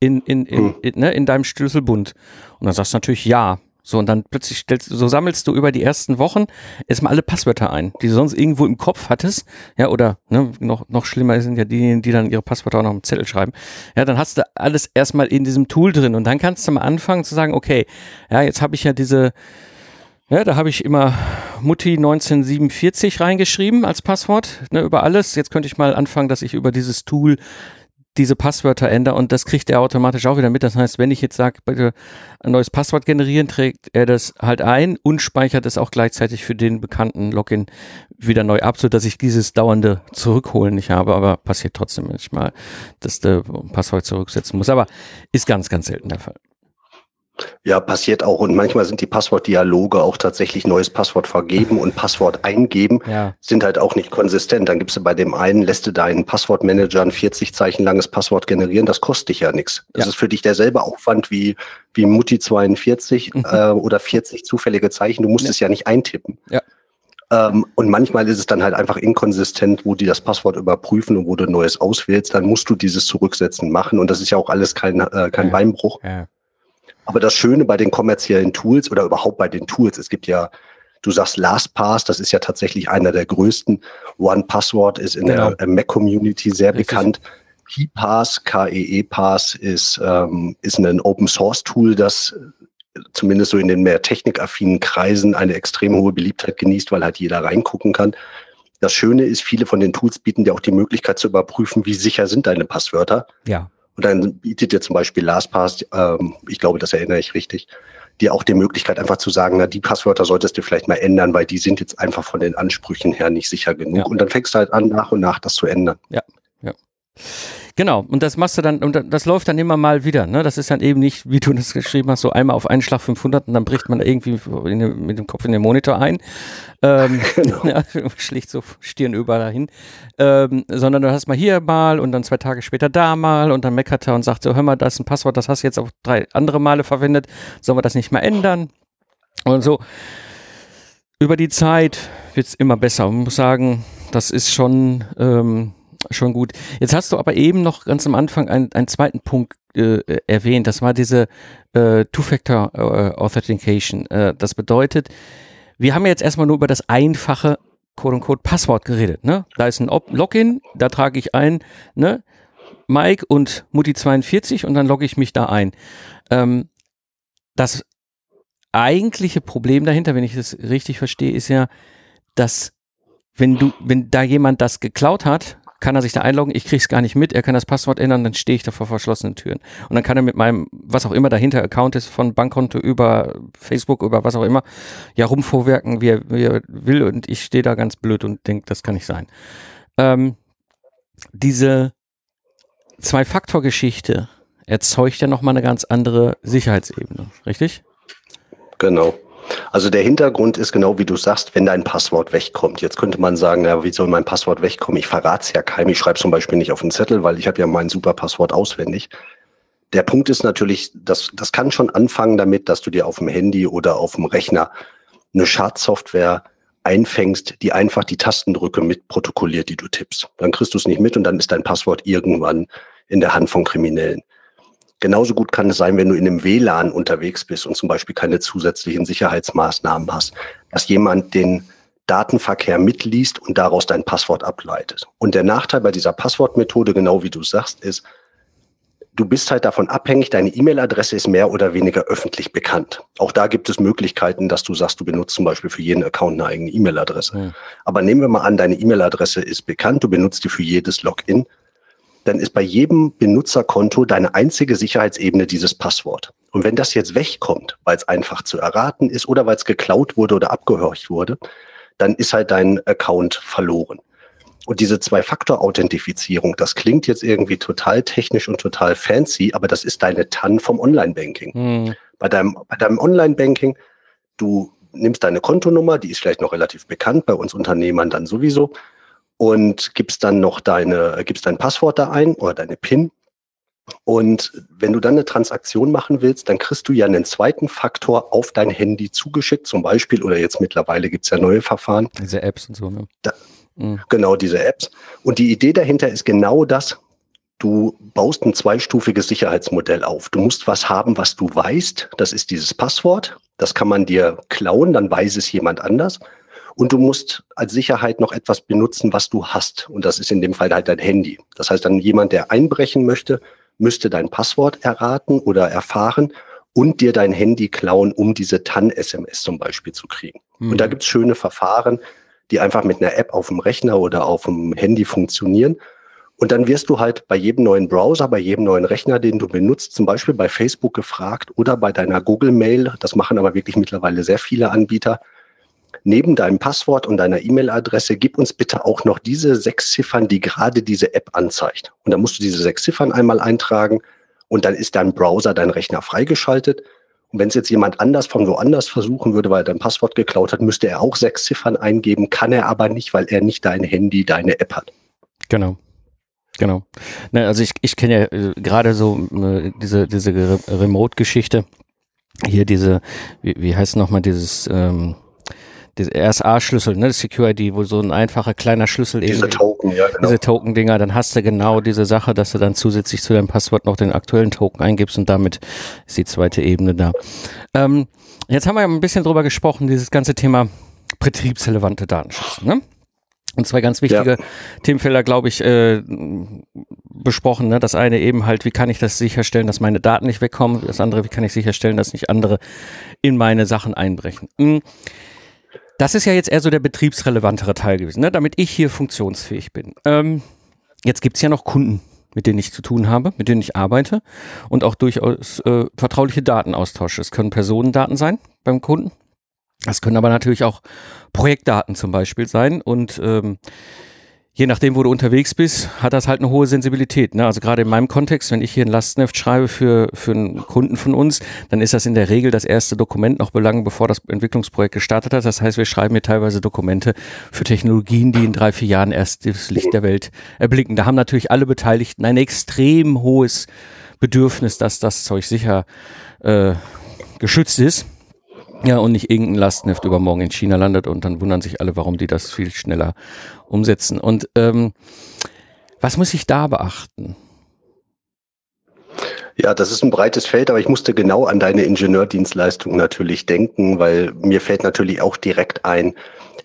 in, in, in, hm. in, ne, in deinem Schlüsselbund? Und dann sagst du natürlich ja. So, und dann plötzlich stellst, so sammelst du über die ersten Wochen erstmal alle Passwörter ein, die du sonst irgendwo im Kopf hattest. Ja, oder ne, noch, noch schlimmer sind ja diejenigen, die dann ihre Passwörter auch noch im Zettel schreiben. Ja, dann hast du alles erstmal in diesem Tool drin und dann kannst du mal anfangen zu sagen, okay, ja, jetzt habe ich ja diese, ja, da habe ich immer Mutti 1947 reingeschrieben als Passwort ne, über alles. Jetzt könnte ich mal anfangen, dass ich über dieses Tool diese Passwörter ändere und das kriegt er automatisch auch wieder mit. Das heißt, wenn ich jetzt sage, bitte ein neues Passwort generieren, trägt er das halt ein und speichert es auch gleichzeitig für den bekannten Login wieder neu ab, so dass ich dieses dauernde Zurückholen nicht habe. Aber passiert trotzdem manchmal, dass der Passwort zurücksetzen muss. Aber ist ganz, ganz selten der Fall. Ja, passiert auch. Und manchmal sind die Passwortdialoge auch tatsächlich neues Passwort vergeben und Passwort eingeben, ja. sind halt auch nicht konsistent. Dann gibst du bei dem einen, lässt du deinen Passwortmanager ein 40 Zeichen langes Passwort generieren, das kostet dich ja nichts. Das ja. ist für dich derselbe Aufwand wie, wie Mutti 42 mhm. äh, oder 40 zufällige Zeichen. Du musst ja. es ja nicht eintippen. Ja. Ähm, und manchmal ist es dann halt einfach inkonsistent, wo die das Passwort überprüfen und wo du neues auswählst, dann musst du dieses Zurücksetzen machen. Und das ist ja auch alles kein, äh, kein Beinbruch. Ja. Aber das Schöne bei den kommerziellen Tools oder überhaupt bei den Tools, es gibt ja, du sagst LastPass, das ist ja tatsächlich einer der größten. OnePassword ist in genau. der Mac-Community sehr Richtig. bekannt. KeyPass, K-E-E-Pass ist, ähm, ist ein Open-Source-Tool, das zumindest so in den mehr technikaffinen Kreisen eine extrem hohe Beliebtheit genießt, weil halt jeder reingucken kann. Das Schöne ist, viele von den Tools bieten dir auch die Möglichkeit zu überprüfen, wie sicher sind deine Passwörter. Ja. Und dann bietet dir zum Beispiel LastPass, ähm, ich glaube, das erinnere ich richtig, dir auch die Möglichkeit einfach zu sagen, na, die Passwörter solltest du vielleicht mal ändern, weil die sind jetzt einfach von den Ansprüchen her nicht sicher genug. Ja. Und dann fängst du halt an, nach und nach das zu ändern. Ja, ja. Genau, und das machst du dann, und das läuft dann immer mal wieder. Ne? Das ist dann eben nicht, wie du das geschrieben hast, so einmal auf einen Schlag 500 und dann bricht man irgendwie den, mit dem Kopf in den Monitor ein. Ähm, *laughs* genau. *laughs* ja, schlicht so Stirn über dahin. Ähm, sondern du hast mal hier mal und dann zwei Tage später da mal und dann meckert er und sagt so, hör mal, das ist ein Passwort, das hast du jetzt auch drei andere Male verwendet, sollen wir das nicht mal ändern? Und so. Über die Zeit wird es immer besser. Man muss sagen, das ist schon... Ähm, schon gut. Jetzt hast du aber eben noch ganz am Anfang einen, einen zweiten Punkt äh, erwähnt. Das war diese äh, Two-Factor äh. Äh, das bedeutet, wir haben jetzt erstmal nur über das einfache quote-unquote Passwort geredet. Ne? Da ist ein Op Login, da trage ich ein, ne? Mike und Mutti42 und dann logge ich mich da ein. Ähm, das eigentliche Problem dahinter, wenn ich das richtig verstehe, ist ja, dass wenn du, wenn da jemand das geklaut hat, kann er sich da einloggen, ich krieg's gar nicht mit, er kann das Passwort ändern, dann stehe ich da vor verschlossenen Türen. Und dann kann er mit meinem, was auch immer dahinter Account ist, von Bankkonto über Facebook, über was auch immer, ja rumvorwerken, wie er, wie er will und ich stehe da ganz blöd und denke, das kann nicht sein. Ähm, diese Zwei-Faktor-Geschichte erzeugt ja nochmal eine ganz andere Sicherheitsebene, richtig? Genau. Also der Hintergrund ist genau wie du sagst, wenn dein Passwort wegkommt. Jetzt könnte man sagen, ja, wie soll mein Passwort wegkommen? Ich verrate es ja keinem. Ich schreibe zum Beispiel nicht auf den Zettel, weil ich habe ja mein super Passwort auswendig. Der Punkt ist natürlich, das, das kann schon anfangen damit, dass du dir auf dem Handy oder auf dem Rechner eine Schadsoftware einfängst, die einfach die Tastendrücke mit protokolliert, die du tippst. Dann kriegst du es nicht mit und dann ist dein Passwort irgendwann in der Hand von Kriminellen. Genauso gut kann es sein, wenn du in einem WLAN unterwegs bist und zum Beispiel keine zusätzlichen Sicherheitsmaßnahmen hast, dass jemand den Datenverkehr mitliest und daraus dein Passwort ableitet. Und der Nachteil bei dieser Passwortmethode, genau wie du sagst, ist, du bist halt davon abhängig, deine E-Mail-Adresse ist mehr oder weniger öffentlich bekannt. Auch da gibt es Möglichkeiten, dass du sagst, du benutzt zum Beispiel für jeden Account eine eigene E-Mail-Adresse. Ja. Aber nehmen wir mal an, deine E-Mail-Adresse ist bekannt, du benutzt die für jedes Login, dann ist bei jedem Benutzerkonto deine einzige Sicherheitsebene dieses Passwort. Und wenn das jetzt wegkommt, weil es einfach zu erraten ist oder weil es geklaut wurde oder abgehorcht wurde, dann ist halt dein Account verloren. Und diese Zwei-Faktor-Authentifizierung, das klingt jetzt irgendwie total technisch und total fancy, aber das ist deine TAN vom Online-Banking. Mhm. Bei deinem, bei deinem Online-Banking, du nimmst deine Kontonummer, die ist vielleicht noch relativ bekannt, bei uns Unternehmern dann sowieso, und gibst dann noch deine, gibst dein Passwort da ein oder deine PIN. Und wenn du dann eine Transaktion machen willst, dann kriegst du ja einen zweiten Faktor auf dein Handy zugeschickt, zum Beispiel, oder jetzt mittlerweile gibt's ja neue Verfahren. Diese Apps und so, ne? Da, Mhm. Genau, diese Apps. Und die Idee dahinter ist genau das. Du baust ein zweistufiges Sicherheitsmodell auf. Du musst was haben, was du weißt. Das ist dieses Passwort. Das kann man dir klauen, dann weiß es jemand anders. Und du musst als Sicherheit noch etwas benutzen, was du hast. Und das ist in dem Fall halt dein Handy. Das heißt, dann jemand, der einbrechen möchte, müsste dein Passwort erraten oder erfahren und dir dein Handy klauen, um diese TAN-SMS zum Beispiel zu kriegen. Mhm. Und da gibt's schöne Verfahren, die einfach mit einer App auf dem Rechner oder auf dem Handy funktionieren. Und dann wirst du halt bei jedem neuen Browser, bei jedem neuen Rechner, den du benutzt, zum Beispiel bei Facebook gefragt oder bei deiner Google Mail, das machen aber wirklich mittlerweile sehr viele Anbieter, neben deinem Passwort und deiner E-Mail-Adresse, gib uns bitte auch noch diese sechs Ziffern, die gerade diese App anzeigt. Und dann musst du diese sechs Ziffern einmal eintragen und dann ist dein Browser, dein Rechner freigeschaltet. Und wenn es jetzt jemand anders von woanders versuchen würde, weil er dein Passwort geklaut hat, müsste er auch sechs Ziffern eingeben, kann er aber nicht, weil er nicht dein Handy, deine App hat. Genau. Genau. Ne, also ich, ich kenne ja äh, gerade so äh, diese, diese Remote-Geschichte. Hier diese, wie, wie heißt nochmal dieses, ähm, diese RSA-Schlüssel, ne, Secure-ID, wo so ein einfacher kleiner Schlüssel diese eben. Diese Token, ja, genau. Diese Token-Dinger, dann hast du genau diese Sache, dass du dann zusätzlich zu deinem Passwort noch den aktuellen Token eingibst und damit ist die zweite Ebene da. Ähm, jetzt haben wir ja ein bisschen drüber gesprochen, dieses ganze Thema betriebsrelevante Datenschutz, ne? Und zwei ganz wichtige ja. Themenfelder, glaube ich, äh, besprochen. Ne? Das eine eben halt, wie kann ich das sicherstellen, dass meine Daten nicht wegkommen? Das andere, wie kann ich sicherstellen, dass nicht andere in meine Sachen einbrechen? Hm. Das ist ja jetzt eher so der betriebsrelevantere Teil gewesen, ne? damit ich hier funktionsfähig bin. Ähm, jetzt gibt's ja noch Kunden, mit denen ich zu tun habe, mit denen ich arbeite und auch durchaus äh, vertrauliche Daten austausche. Es können Personendaten sein beim Kunden. Das können aber natürlich auch Projektdaten zum Beispiel sein und ähm, je nachdem, wo du unterwegs bist, hat das halt eine hohe Sensibilität. Ne? Also gerade in meinem Kontext, wenn ich hier ein Lastneft schreibe für, für einen Kunden von uns, dann ist das in der Regel das erste Dokument noch belangen, bevor das Entwicklungsprojekt gestartet hat. Das heißt, wir schreiben hier teilweise Dokumente für Technologien, die in drei, vier Jahren erst das Licht der Welt erblicken. Da haben natürlich alle Beteiligten ein extrem hohes Bedürfnis, dass das Zeug sicher äh, geschützt ist. Ja, und nicht irgendein Lastneft übermorgen in China landet und dann wundern sich alle, warum die das viel schneller umsetzen. Und ähm, was muss ich da beachten? Ja, das ist ein breites Feld, aber ich musste genau an deine Ingenieurdienstleistung natürlich denken, weil mir fällt natürlich auch direkt ein,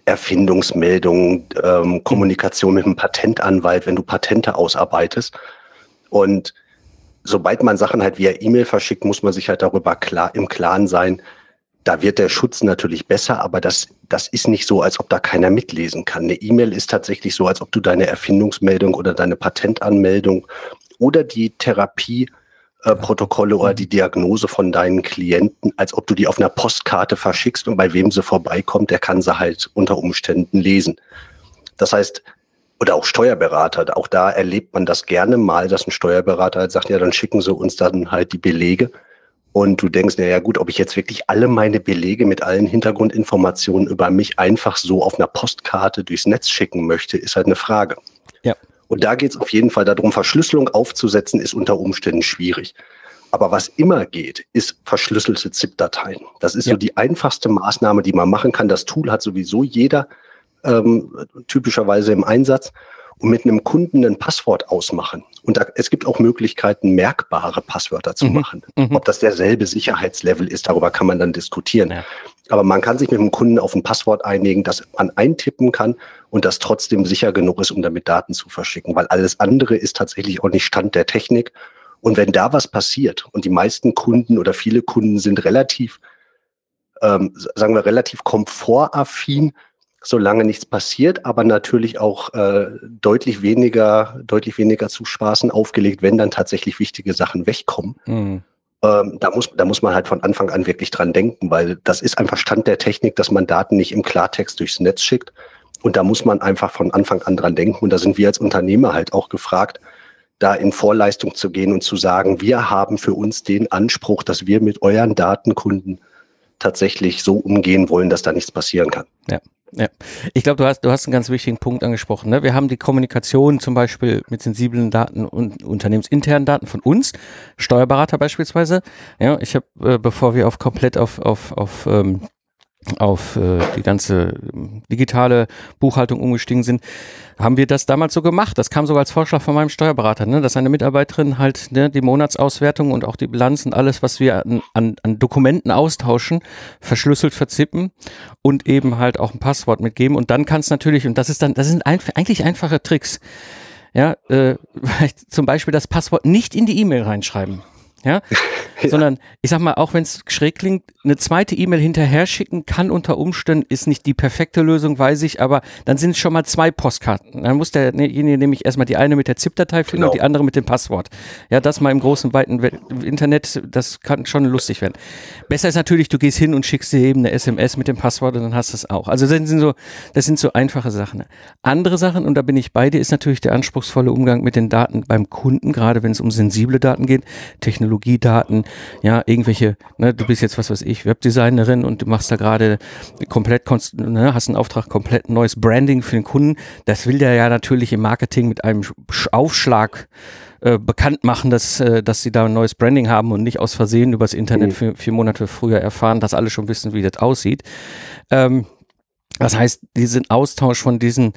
Erfindungsmeldungen, ähm, Kommunikation mit einem Patentanwalt, wenn du Patente ausarbeitest. Und sobald man Sachen halt via E-Mail verschickt, muss man sich halt darüber klar im Klaren sein, da wird der Schutz natürlich besser, aber das, das ist nicht so, als ob da keiner mitlesen kann. Eine E-Mail ist tatsächlich so, als ob du deine Erfindungsmeldung oder deine Patentanmeldung oder die Therapieprotokolle äh, oder die Diagnose von deinen Klienten, als ob du die auf einer Postkarte verschickst und bei wem sie vorbeikommt, der kann sie halt unter Umständen lesen. Das heißt, oder auch Steuerberater, auch da erlebt man das gerne mal, dass ein Steuerberater halt sagt, ja, dann schicken sie uns dann halt die Belege Und du denkst, naja gut, ob ich jetzt wirklich alle meine Belege mit allen Hintergrundinformationen über mich einfach so auf einer Postkarte durchs Netz schicken möchte, ist halt eine Frage. Ja. Und da geht es auf jeden Fall darum, Verschlüsselung aufzusetzen, ist unter Umständen schwierig. Aber was immer geht, ist verschlüsselte ZIP-Dateien. Das ist ja. so die einfachste Maßnahme, die man machen kann. Das Tool hat sowieso jeder ähm, typischerweise im Einsatz und mit einem Kunden ein Passwort ausmachen. Und da, es gibt auch Möglichkeiten, merkbare Passwörter zu mhm. machen. Mhm. Ob das derselbe Sicherheitslevel ist, darüber kann man dann diskutieren. Ja. Aber man kann sich mit dem Kunden auf ein Passwort einigen, das man eintippen kann und das trotzdem sicher genug ist, um damit Daten zu verschicken. Weil alles andere ist tatsächlich auch nicht Stand der Technik. Und wenn da was passiert und die meisten Kunden oder viele Kunden sind relativ, ähm, sagen wir, relativ komfortaffin, solange nichts passiert, aber natürlich auch äh, deutlich weniger, deutlich weniger zu Spaßen aufgelegt, wenn dann tatsächlich wichtige Sachen wegkommen. Mhm. Ähm, da muss, da muss man halt von Anfang an wirklich dran denken, weil das ist einfach Stand der Technik, dass man Daten nicht im Klartext durchs Netz schickt. Und da muss man einfach von Anfang an dran denken. Und da sind wir als Unternehmer halt auch gefragt, da in Vorleistung zu gehen und zu sagen, wir haben für uns den Anspruch, dass wir mit euren Datenkunden tatsächlich so umgehen wollen, dass da nichts passieren kann. Ja. Ja, ich glaube, du hast, du hast einen ganz wichtigen Punkt angesprochen. Ne? Wir haben die Kommunikation zum Beispiel mit sensiblen Daten und unternehmensinternen Daten von uns, Steuerberater beispielsweise. Ja, ich habe, äh, bevor wir auf komplett auf, auf, auf ähm, auf äh, die ganze ähm, digitale Buchhaltung umgestiegen sind, haben wir das damals so gemacht. Das kam sogar als Vorschlag von meinem Steuerberater, ne, dass eine Mitarbeiterin halt ne, die Monatsauswertung und auch die Bilanz und alles, was wir an, an, an Dokumenten austauschen, verschlüsselt verzippen und eben halt auch ein Passwort mitgeben. Und dann kann es natürlich, und das ist dann, das sind ein, eigentlich einfache Tricks. Ja, äh, *laughs* zum Beispiel das Passwort nicht in die E-Mail reinschreiben. Ja? Ja? Sondern ich sag mal, auch wenn es schräg klingt, eine zweite E-Mail hinterher schicken kann unter Umständen, ist nicht die perfekte Lösung, weiß ich, aber dann sind es schon mal zwei Postkarten. Dann muss derjenige nämlich erstmal die eine mit der ZIP-Datei finden genau. und die andere mit dem Passwort. Ja, das mal im großen, weiten Internet, das kann schon lustig werden. Besser ist natürlich, du gehst hin und schickst dir eben eine SMS mit dem Passwort und dann hast du es auch. Also das sind so, das sind so einfache Sachen. Andere Sachen, und da bin ich bei dir, ist natürlich der anspruchsvolle Umgang mit den Daten beim Kunden, gerade wenn es um sensible Daten geht, Technologiedaten, ja, irgendwelche, ne, du bist jetzt, was weiß ich, Webdesignerin und du machst da gerade komplett, ne, hast einen Auftrag, komplett neues Branding für den Kunden. Das will der ja natürlich im Marketing mit einem Aufschlag äh, bekannt machen, dass, äh, dass sie da ein neues Branding haben und nicht aus Versehen übers Internet mhm. vier, vier Monate früher erfahren, dass alle schon wissen, wie das aussieht. Ähm, das heißt, diesen Austausch von diesen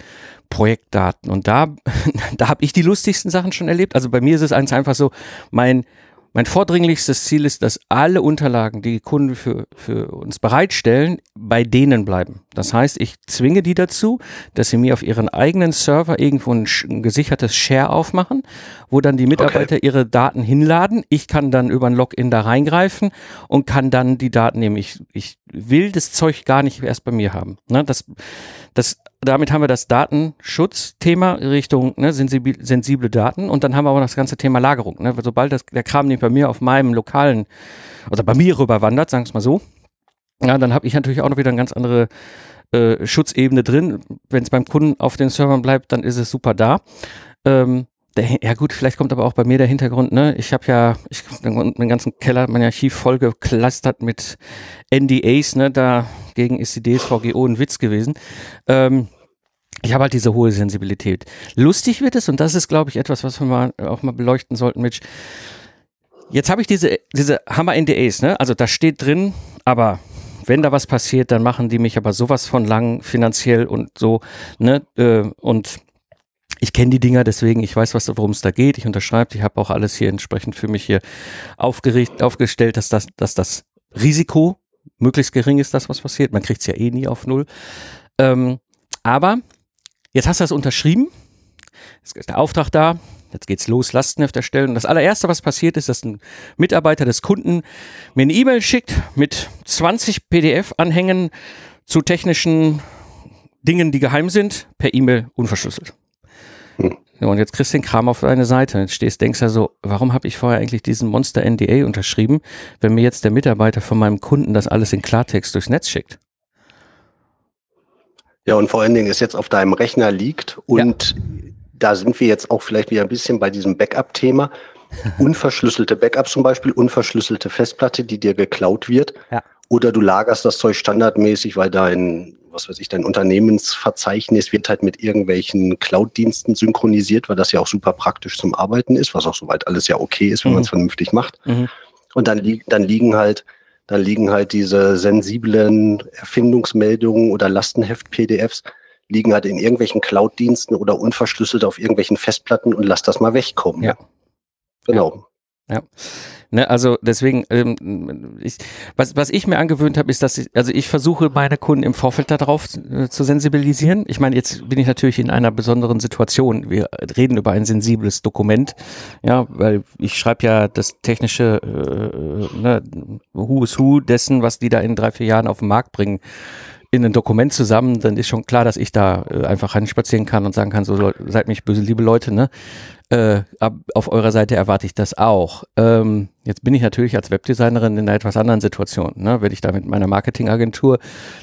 Projektdaten. Und da, *laughs* da habe ich die lustigsten Sachen schon erlebt. Also bei mir ist es einfach so, mein mein vordringlichstes Ziel ist, dass alle Unterlagen, die Kunden für, für uns bereitstellen, bei denen bleiben. Das heißt, ich zwinge die dazu, dass sie mir auf ihren eigenen Server irgendwo ein, ein gesichertes Share aufmachen, wo dann die Mitarbeiter okay. ihre Daten hinladen. Ich kann dann über ein Login da reingreifen und kann dann die Daten nehmen. Ich, ich will das Zeug gar nicht erst bei mir haben. Ne, das, das damit haben wir das Datenschutzthema Richtung ne, sensible, sensible Daten und dann haben wir aber noch das ganze Thema Lagerung. Ne? Sobald das, der Kram nicht bei mir auf meinem lokalen oder bei mir rüberwandert, sagen wir es mal so, ja, dann habe ich natürlich auch noch wieder eine ganz andere äh, Schutzebene drin. Wenn es beim Kunden auf den Servern bleibt, dann ist es super da. Ähm, der, ja gut, vielleicht kommt aber auch bei mir der Hintergrund, ne? Ich habe ja, ich den ganzen Keller, mein Archiv voll geklustert mit NDAs, ne? Dagegen ist die DSVGO ein Witz gewesen. Ähm, ich habe halt diese hohe Sensibilität. Lustig wird es, und das ist, glaube ich, etwas, was wir mal auch mal beleuchten sollten, Mitch. Jetzt habe ich diese, diese Hammer-NDAs, ne? Also da steht drin, aber wenn da was passiert, dann machen die mich aber sowas von lang finanziell und so, ne? Äh, und ich kenne die Dinger, deswegen ich weiß, worum es da geht. Ich unterschreibe, ich habe auch alles hier entsprechend für mich hier aufgerichtet, aufgestellt, dass das, dass das Risiko möglichst gering ist, das was passiert. Man kriegt es ja eh nie auf null. Ähm, aber jetzt hast du das unterschrieben. Jetzt ist der Auftrag da. Jetzt geht's los, Lastenheft erstellen. Und das allererste, was passiert, ist, dass ein Mitarbeiter des Kunden mir eine E-Mail schickt mit 20 PDF-Anhängen zu technischen Dingen, die geheim sind, per E-Mail unverschlüsselt. Hm. und jetzt kriegst du den Kram auf deine Seite. Jetzt stehst, denkst du so, warum habe ich vorher eigentlich diesen Monster NDA unterschrieben, wenn mir jetzt der Mitarbeiter von meinem Kunden das alles in Klartext durchs Netz schickt? Ja, und vor allen Dingen es jetzt auf deinem Rechner liegt und ja. Da sind wir jetzt auch vielleicht wieder ein bisschen bei diesem Backup-Thema. *laughs* Unverschlüsselte Backups zum Beispiel, unverschlüsselte Festplatte, die dir geklaut wird. Ja. Oder du lagerst das Zeug standardmäßig, weil dein, was weiß ich, dein Unternehmensverzeichnis wird halt mit irgendwelchen Cloud-Diensten synchronisiert, weil das ja auch super praktisch zum Arbeiten ist, was auch soweit alles ja okay ist, wenn mhm. man es vernünftig macht. Mhm. Und dann, li dann liegen halt, dann liegen halt diese sensiblen Erfindungsmeldungen oder Lastenheft-PDFs liegen halt in irgendwelchen Cloud-Diensten oder unverschlüsselt auf irgendwelchen Festplatten und lass das mal wegkommen. Ja. Genau. Ja. ja. Ne, also deswegen, ähm, ich, was, was ich mir angewöhnt habe, ist, dass ich, also ich versuche meine Kunden im Vorfeld darauf äh, zu sensibilisieren. Ich meine, jetzt bin ich natürlich in einer besonderen Situation. Wir reden über ein sensibles Dokument, ja, weil ich schreibe ja das technische äh, ne, Who is Who dessen, was die da in drei, vier Jahren auf den Markt bringen in ein Dokument zusammen, dann ist schon klar, dass ich da äh, einfach spazieren kann und sagen kann, so seid mich böse, liebe Leute, ne? Äh, ab, auf eurer Seite erwarte ich das auch. Ähm, jetzt bin ich natürlich als Webdesignerin in einer etwas anderen Situation. Ne? Wenn ich da mit meiner Marketingagentur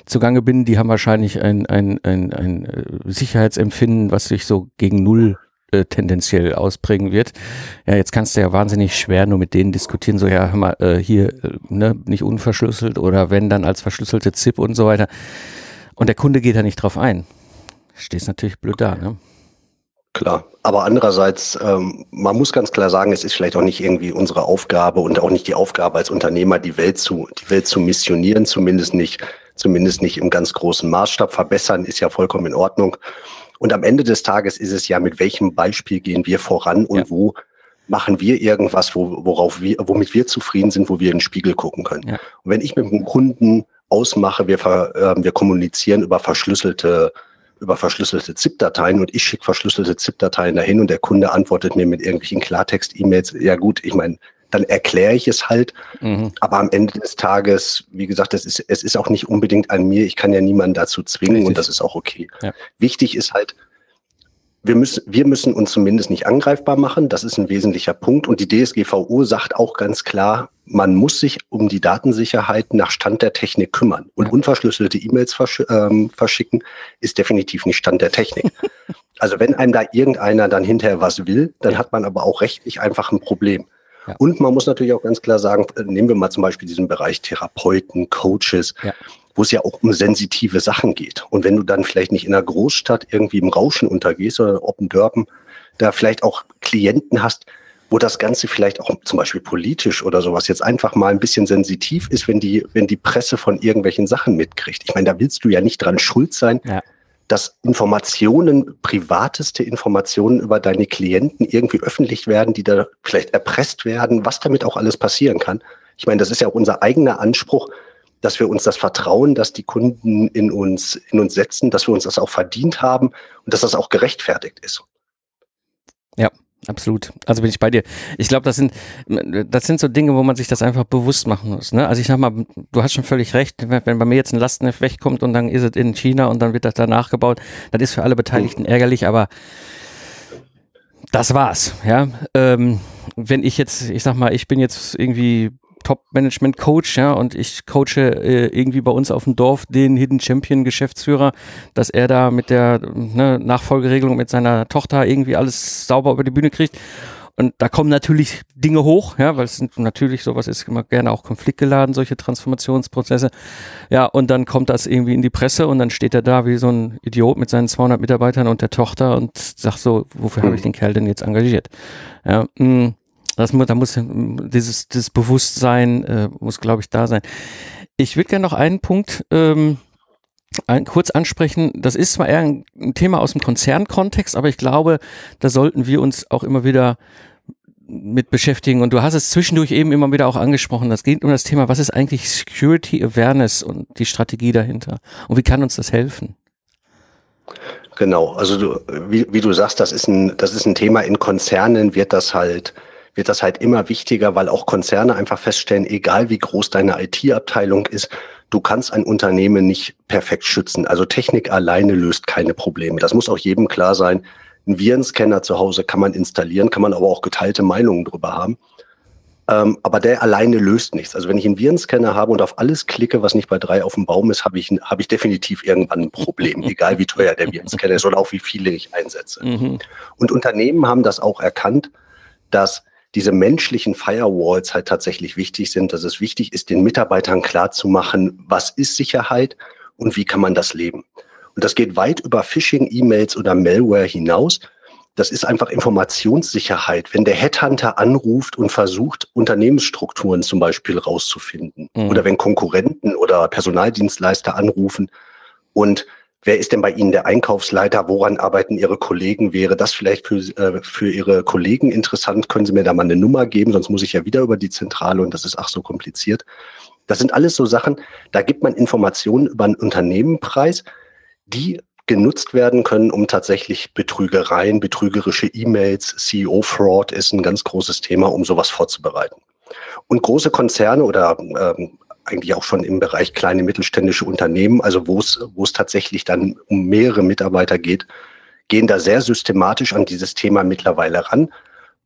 zugange bin, die haben wahrscheinlich ein, ein, ein, ein äh, Sicherheitsempfinden, was sich so gegen null äh, tendenziell ausprägen wird. Ja, jetzt kannst du ja wahnsinnig schwer nur mit denen diskutieren, so ja, hör mal, äh, hier, äh, ne, nicht unverschlüsselt oder wenn dann als verschlüsselte ZIP und so weiter. Und der Kunde geht da nicht drauf ein. Stehst natürlich blöd da, ne? Klar, aber andererseits, ähm, man muss ganz klar sagen, es ist vielleicht auch nicht irgendwie unsere Aufgabe und auch nicht die Aufgabe als Unternehmer, die Welt zu, die Welt zu missionieren, zumindest nicht, zumindest nicht im ganz großen Maßstab. Verbessern ist ja vollkommen in Ordnung. Und am Ende des Tages ist es ja, mit welchem Beispiel gehen wir voran und ja. wo machen wir irgendwas, wo, worauf wir, womit wir zufrieden sind, wo wir in den Spiegel gucken können. Ja. Und wenn ich mit einem Kunden ausmache, wir, äh, wir kommunizieren über verschlüsselte über verschlüsselte ZIP-Dateien und ich schicke verschlüsselte ZIP-Dateien dahin und der Kunde antwortet mir mit irgendwelchen Klartext-E-Mails. Ja gut, ich meine, dann erkläre ich es halt. Mhm. Aber am Ende des Tages, wie gesagt, es ist, es ist auch nicht unbedingt an mir. Ich kann ja niemanden dazu zwingen Richtig. und das ist auch okay. Ja. Wichtig ist halt, wir müssen, wir müssen uns zumindest nicht angreifbar machen. Das ist ein wesentlicher Punkt. Und die DSGVO sagt auch ganz klar, man muss sich um die Datensicherheit nach Stand der Technik kümmern. Und unverschlüsselte E-Mails versch ähm, verschicken ist definitiv nicht Stand der Technik. *laughs* also wenn einem da irgendeiner dann hinterher was will, dann hat man aber auch rechtlich einfach ein Problem. Ja. Und man muss natürlich auch ganz klar sagen, äh, nehmen wir mal zum Beispiel diesen Bereich Therapeuten, Coaches. Ja wo es ja auch um sensitive Sachen geht. Und wenn du dann vielleicht nicht in einer Großstadt irgendwie im Rauschen untergehst oder ob ein Dörpen, da vielleicht auch Klienten hast, wo das Ganze vielleicht auch zum Beispiel politisch oder sowas jetzt einfach mal ein bisschen sensitiv ist, wenn die, wenn die Presse von irgendwelchen Sachen mitkriegt. Ich meine, da willst du ja nicht dran schuld sein, ja. Dass Informationen, privateste Informationen über deine Klienten irgendwie öffentlich werden, die da vielleicht erpresst werden, was damit auch alles passieren kann. Ich meine, das ist ja auch unser eigener Anspruch, dass wir uns das Vertrauen, dass die Kunden in uns, in uns setzen, dass wir uns das auch verdient haben und dass das auch gerechtfertigt ist. Ja, absolut. Also bin ich bei dir. Ich glaube, das sind, das sind so Dinge, wo man sich das einfach bewusst machen muss. Ne? Also ich sag mal, du hast schon völlig recht, wenn bei mir jetzt ein Lastenheft wegkommt und dann ist es in China und dann wird das da nachgebaut, das ist für alle Beteiligten ärgerlich, aber das war's, ja. Ähm, wenn ich jetzt, ich sag mal, ich bin jetzt irgendwie Top-Management-Coach, ja, und ich coache äh, irgendwie bei uns auf dem Dorf den Hidden Champion-Geschäftsführer, dass er da mit der ne, Nachfolgeregelung mit seiner Tochter irgendwie alles sauber über die Bühne kriegt. Und da kommen natürlich Dinge hoch, ja, weil es sind natürlich sowas ist immer gerne auch konfliktgeladen, solche Transformationsprozesse. Ja, und dann kommt das irgendwie in die Presse und dann steht er da wie so ein Idiot mit seinen 200 Mitarbeitern und der Tochter und sagt so, wofür habe ich den Kerl denn jetzt engagiert? Ja, mh, mm, das da muss dieses, dieses Bewusstsein äh, muss, glaube ich, da sein. Ich würde gerne noch einen Punkt ähm, ein, kurz ansprechen. Das ist zwar eher ein, ein Thema aus dem Konzernkontext, aber ich glaube, da sollten wir uns auch immer wieder mit beschäftigen. Und du hast es zwischendurch eben immer wieder auch angesprochen. Das geht um das Thema, was ist eigentlich Security Awareness und die Strategie dahinter? Und wie kann uns das helfen? Genau, also du, wie, wie du sagst, das ist ein, das ist ein Thema in Konzernen wird das halt wird das halt immer wichtiger, weil auch Konzerne einfach feststellen, egal wie groß deine IT-Abteilung ist, du kannst ein Unternehmen nicht perfekt schützen. Also Technik alleine löst keine Probleme. Das muss auch jedem klar sein. Ein Virenscanner zu Hause kann man installieren, kann man aber auch geteilte Meinungen drüber haben. Ähm, aber der alleine löst nichts. Also wenn ich einen Virenscanner habe und auf alles klicke, was nicht bei drei auf dem Baum ist, habe ich, habe ich definitiv irgendwann ein Problem, *laughs* egal wie teuer der Virenscanner ist oder auch wie viele ich einsetze. Mhm. Und Unternehmen haben das auch erkannt, dass diese menschlichen Firewalls halt tatsächlich wichtig sind, dass es wichtig ist, den Mitarbeitern klarzumachen, was ist Sicherheit und wie kann man das leben. Und das geht weit über Phishing, E-Mails oder Malware hinaus. Das ist einfach Informationssicherheit. Wenn der Headhunter anruft und versucht, Unternehmensstrukturen zum Beispiel rauszufinden mhm. oder wenn Konkurrenten oder Personaldienstleister anrufen und Wer ist denn bei Ihnen der Einkaufsleiter? Woran arbeiten Ihre Kollegen? Wäre das vielleicht für, äh, für Ihre Kollegen interessant? Können Sie mir da mal eine Nummer geben? Sonst muss ich ja wieder über die Zentrale und das ist ach so kompliziert. Das sind alles so Sachen, da gibt man Informationen über ein Unternehmen preis, die genutzt werden können, um tatsächlich Betrügereien, betrügerische E-Mails, CEO-Fraud ist ein ganz großes Thema, um sowas vorzubereiten. Und große Konzerne oder ähm, eigentlich auch schon im Bereich kleine mittelständische Unternehmen, also wo es, wo es tatsächlich dann um mehrere Mitarbeiter geht, gehen da sehr systematisch an dieses Thema mittlerweile ran.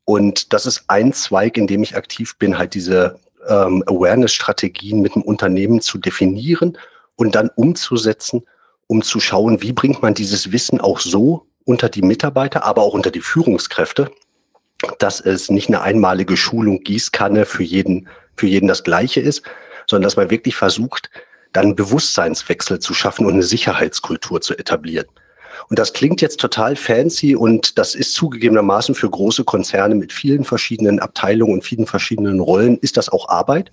Und das ist ein Zweig, in dem ich aktiv bin, halt diese ähm, Awareness-Strategien mit dem Unternehmen zu definieren und dann umzusetzen um zu schauen, wie bringt man dieses Wissen auch so unter die Mitarbeiter, aber auch unter die Führungskräfte, dass es nicht eine einmalige Schulung Gießkanne für jeden, für jeden das Gleiche ist, sondern dass man wirklich versucht, dann Bewusstseinswechsel zu schaffen und eine Sicherheitskultur zu etablieren. Und das klingt jetzt total fancy und das ist zugegebenermaßen für große Konzerne mit vielen verschiedenen Abteilungen und vielen verschiedenen Rollen, ist das auch Arbeit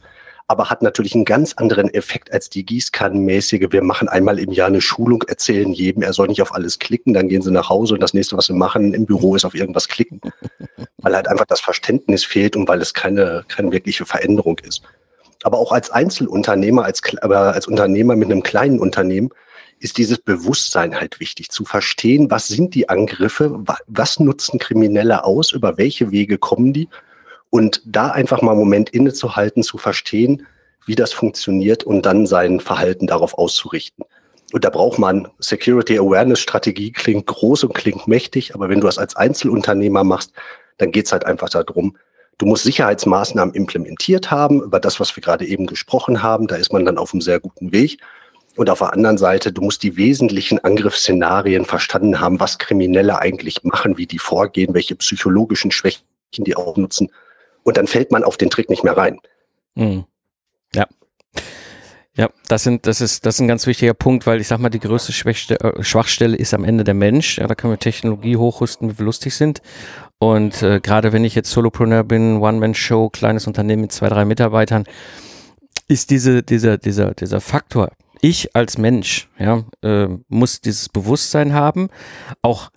aber hat natürlich einen ganz anderen Effekt als die Gießkannenmäßige. Wir machen einmal im Jahr eine Schulung, erzählen jedem, er soll nicht auf alles klicken, dann gehen sie nach Hause und das nächste, was sie machen im Büro, ist auf irgendwas klicken. *laughs* weil halt einfach das Verständnis fehlt und weil es keine, keine wirkliche Veränderung ist. Aber auch als Einzelunternehmer, als, als Unternehmer mit einem kleinen Unternehmen, ist dieses Bewusstsein halt wichtig, zu verstehen, was sind die Angriffe, was nutzen Kriminelle aus, über welche Wege kommen die und da einfach mal einen Moment innezuhalten, zu verstehen, wie das funktioniert und dann sein Verhalten darauf auszurichten. Und da braucht man Security Awareness Strategie, klingt groß und klingt mächtig, aber wenn du das als Einzelunternehmer machst, dann geht's halt einfach darum, du musst Sicherheitsmaßnahmen implementiert haben, über das, was wir gerade eben gesprochen haben, da ist man dann auf einem sehr guten Weg. Und auf der anderen Seite, du musst die wesentlichen Angriffsszenarien verstanden haben, was Kriminelle eigentlich machen, wie die vorgehen, welche psychologischen Schwächen die auch nutzen und dann fällt man auf den Trick nicht mehr rein. Mhm. Ja. Ja, das sind, das ist, das ist ein ganz wichtiger Punkt, weil ich sag mal, die größte Schwächste, äh, Schwachstelle ist am Ende der Mensch. Ja, da können wir Technologie hochrüsten, wie wir lustig sind. Und äh, gerade wenn ich jetzt Solopreneur bin, One-Man-Show, kleines Unternehmen mit zwei, drei Mitarbeitern, ist diese, dieser, dieser, dieser Faktor, ich als Mensch, ja, äh, muss dieses Bewusstsein haben, auch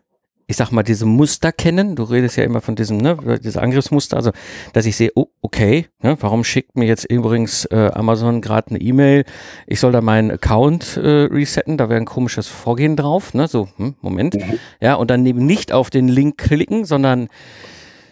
ich sag mal, diese Muster kennen. Du redest ja immer von diesem, ne, diese Angriffsmuster, also dass ich sehe, oh, okay, ne, warum schickt mir jetzt übrigens äh, Amazon gerade eine E-Mail, ich soll da meinen Account äh, resetten, da wäre ein komisches Vorgehen drauf, ne? So, hm, Moment. Mhm. Ja, und dann eben nicht auf den Link klicken, sondern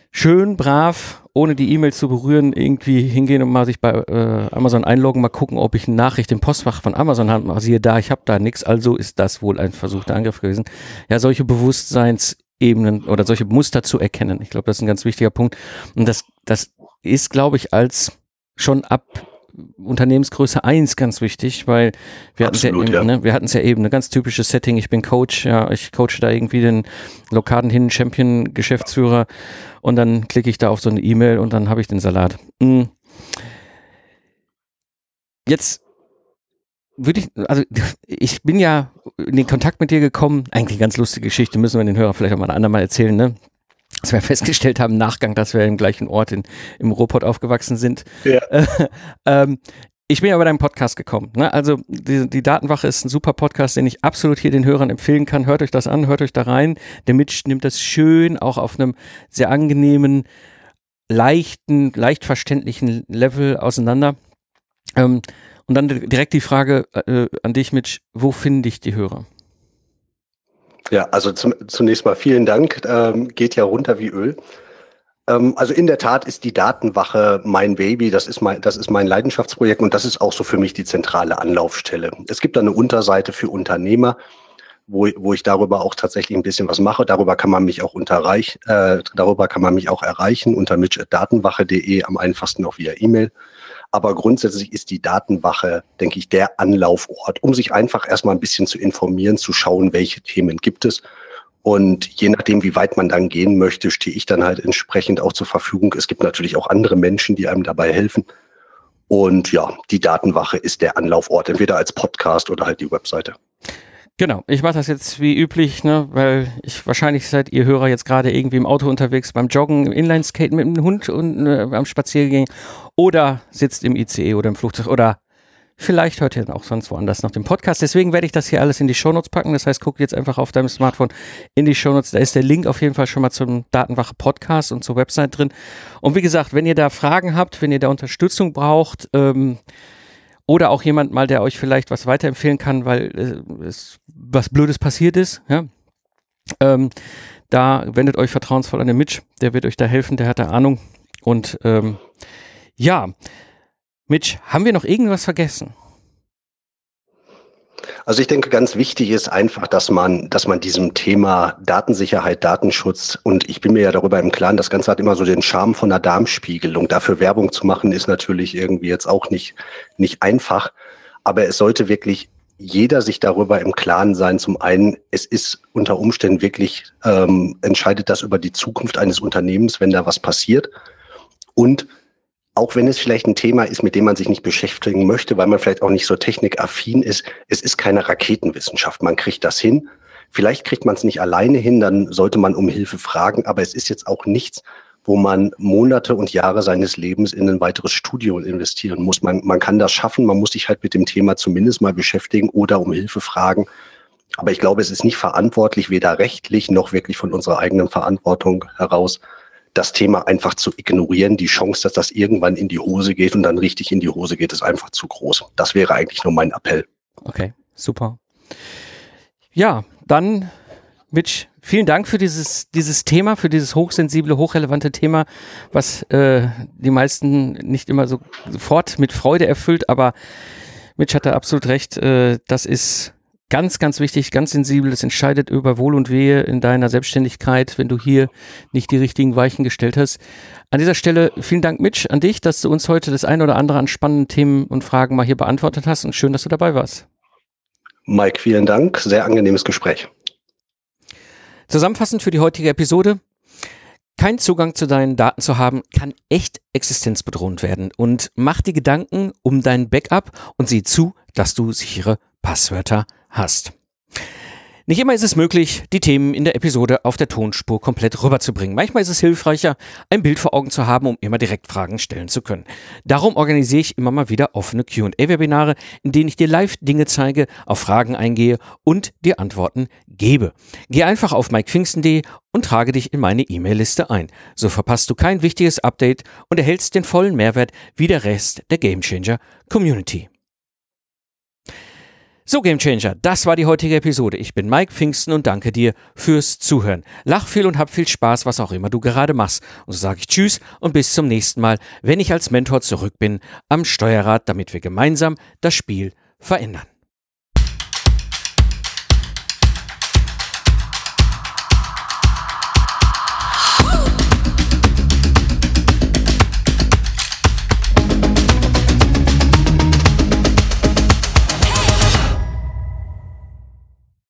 schön brav, ohne die E-Mail zu berühren, irgendwie hingehen und mal sich bei äh, Amazon einloggen, mal gucken, ob ich eine Nachricht im Postfach von Amazon habe. Siehe da, ich habe da nichts, also ist das wohl ein versuchter Angriff gewesen. Ja, solche Bewusstseinsebenen oder solche Muster zu erkennen. Ich glaube, das ist ein ganz wichtiger Punkt. Und das, das ist, glaube ich, als schon ab Unternehmensgröße 1 ganz wichtig, weil wir hatten ja, ja. Ne, wir hatten es ja eben, eine ganz typische Setting, ich bin Coach, ja, ich coache da irgendwie den Lokaden hin Champion Geschäftsführer und dann klicke ich da auf so eine E-Mail und dann habe ich den Salat. Hm. Jetzt würde ich, also *laughs* ich bin ja in den Kontakt mit dir gekommen, eigentlich ganz lustige Geschichte, müssen wir den Hörer vielleicht auch mal ein andermal erzählen, ne? *laughs* dass wir festgestellt haben im Nachgang, dass wir im gleichen Ort in, im Ruhrpott aufgewachsen sind. Ja. *laughs* ähm, ich bin ja bei deinem Podcast gekommen. Ne? Also die, die, Datenwache ist ein super Podcast, den ich absolut hier den Hörern empfehlen kann. Hört euch das an, hört euch da rein. Der Mitch nimmt das schön, auch auf einem sehr angenehmen, leichten, leicht verständlichen Level auseinander. Ähm, und dann direkt die Frage äh, an dich, Mitch, wo finde ich die Hörer? Ja, also zum, zunächst mal vielen Dank. Ähm, geht ja runter wie Öl. Ähm, also in der Tat ist die Datenwache mein Baby. Das ist mein, das ist mein Leidenschaftsprojekt und das ist auch so für mich die zentrale Anlaufstelle. Es gibt da eine Unterseite für Unternehmer, wo, wo ich darüber auch tatsächlich ein bisschen was mache. Darüber kann man mich auch unterreich, äh, darüber kann man mich auch erreichen unter mitch.datenwache.de, am einfachsten auch via E-Mail. Aber grundsätzlich ist die Datenwache, denke ich, der Anlaufort, um sich einfach erstmal ein bisschen zu informieren, zu schauen, welche Themen gibt es. Und je nachdem, wie weit man dann gehen möchte, stehe ich dann halt entsprechend auch zur Verfügung. Es gibt natürlich auch andere Menschen, die einem dabei helfen. Und ja, die Datenwache ist der Anlaufort, entweder als Podcast oder halt die Webseite. Genau, ich mache das jetzt wie üblich, ne, weil ich wahrscheinlich seid ihr Hörer jetzt gerade irgendwie im Auto unterwegs, beim Joggen, im Inlineskaten mit dem Hund und äh, am Spaziergehen oder sitzt im ICE oder im Flugzeug oder vielleicht hört ihr dann auch sonst woanders noch den Podcast. Deswegen werde ich das hier alles in die Shownotes packen. Das heißt, guck jetzt einfach auf deinem Smartphone in die Shownotes. Da ist der Link auf jeden Fall schon mal zum Datenwache Podcast und zur Website drin. Und wie gesagt, wenn ihr da Fragen habt, wenn ihr da Unterstützung braucht, ähm, oder auch jemand mal, der euch vielleicht was weiterempfehlen kann, weil äh, es was Blödes passiert ist, ja, ähm, da wendet euch vertrauensvoll an den Mitch, der wird euch da helfen, der hat da Ahnung. Und ähm, ja, Mitch, haben wir noch irgendwas vergessen? Also ich denke, ganz wichtig ist einfach, dass man, dass man diesem Thema Datensicherheit, Datenschutz und ich bin mir ja darüber im Klaren, das Ganze hat immer so den Charme von einer Darmspiegelung. Dafür Werbung zu machen, ist natürlich irgendwie jetzt auch nicht, nicht einfach. Aber es sollte wirklich jeder sich darüber im Klaren sein. Zum einen, es ist unter Umständen wirklich, ähm, entscheidet das über die Zukunft eines Unternehmens, wenn da was passiert. Und auch wenn es vielleicht ein Thema ist, mit dem man sich nicht beschäftigen möchte, weil man vielleicht auch nicht so technikaffin ist, es ist keine Raketenwissenschaft. Man kriegt das hin. Vielleicht kriegt man es nicht alleine hin, dann sollte man um Hilfe fragen, aber es ist jetzt auch nichts, wo man Monate und Jahre seines Lebens in ein weiteres Studium investieren muss. Man, man kann das schaffen, man muss sich halt mit dem Thema zumindest mal beschäftigen oder um Hilfe fragen. Aber ich glaube, es ist nicht verantwortlich, weder rechtlich noch wirklich von unserer eigenen Verantwortung heraus, das Thema einfach zu ignorieren. Die Chance, dass das irgendwann in die Hose geht und dann richtig in die Hose geht, ist einfach zu groß. Das wäre eigentlich nur mein Appell. Okay, super. Ja, dann Mitch, vielen Dank für dieses, dieses Thema, für dieses hochsensible, hochrelevante Thema, was äh, die meisten nicht immer so sofort mit Freude erfüllt, aber Mitch hatte absolut recht, äh, das ist Ganz, ganz wichtig, ganz sensibel. Es entscheidet über Wohl und Wehe in deiner Selbstständigkeit, wenn du hier nicht die richtigen Weichen gestellt hast. An dieser Stelle vielen Dank, Mitch, an dich, dass du uns heute das eine oder andere an spannenden Themen und Fragen mal hier beantwortet hast und schön, dass du dabei warst. Mike, vielen Dank. Sehr angenehmes Gespräch. Zusammenfassend für die heutige Episode. Kein Zugang zu deinen Daten zu haben, kann echt existenzbedrohend werden. Und mach dir Gedanken um dein Backup und sieh zu, dass du sichere Passwörter hast. Nicht immer ist es möglich, die Themen in der Episode auf der Tonspur komplett rüberzubringen. Manchmal ist es hilfreicher, ein Bild vor Augen zu haben, um immer direkt Fragen stellen zu können. Darum organisiere ich immer mal wieder offene QA-Webinare, in denen ich dir live Dinge zeige, auf Fragen eingehe und dir Antworten gebe. Geh einfach auf mikepfingsten.de und trage dich in meine E-Mail-Liste ein. So verpasst du kein wichtiges Update und erhältst den vollen Mehrwert wie der Rest der Gamechanger Community. So, Gamechanger, das war die heutige Episode. Ich bin Mike Pfingsten und danke dir fürs Zuhören. Lach viel und hab viel Spaß, was auch immer du gerade machst. Und so sage ich Tschüss und bis zum nächsten Mal, wenn ich als Mentor zurück bin am Steuerrad, damit wir gemeinsam das Spiel verändern.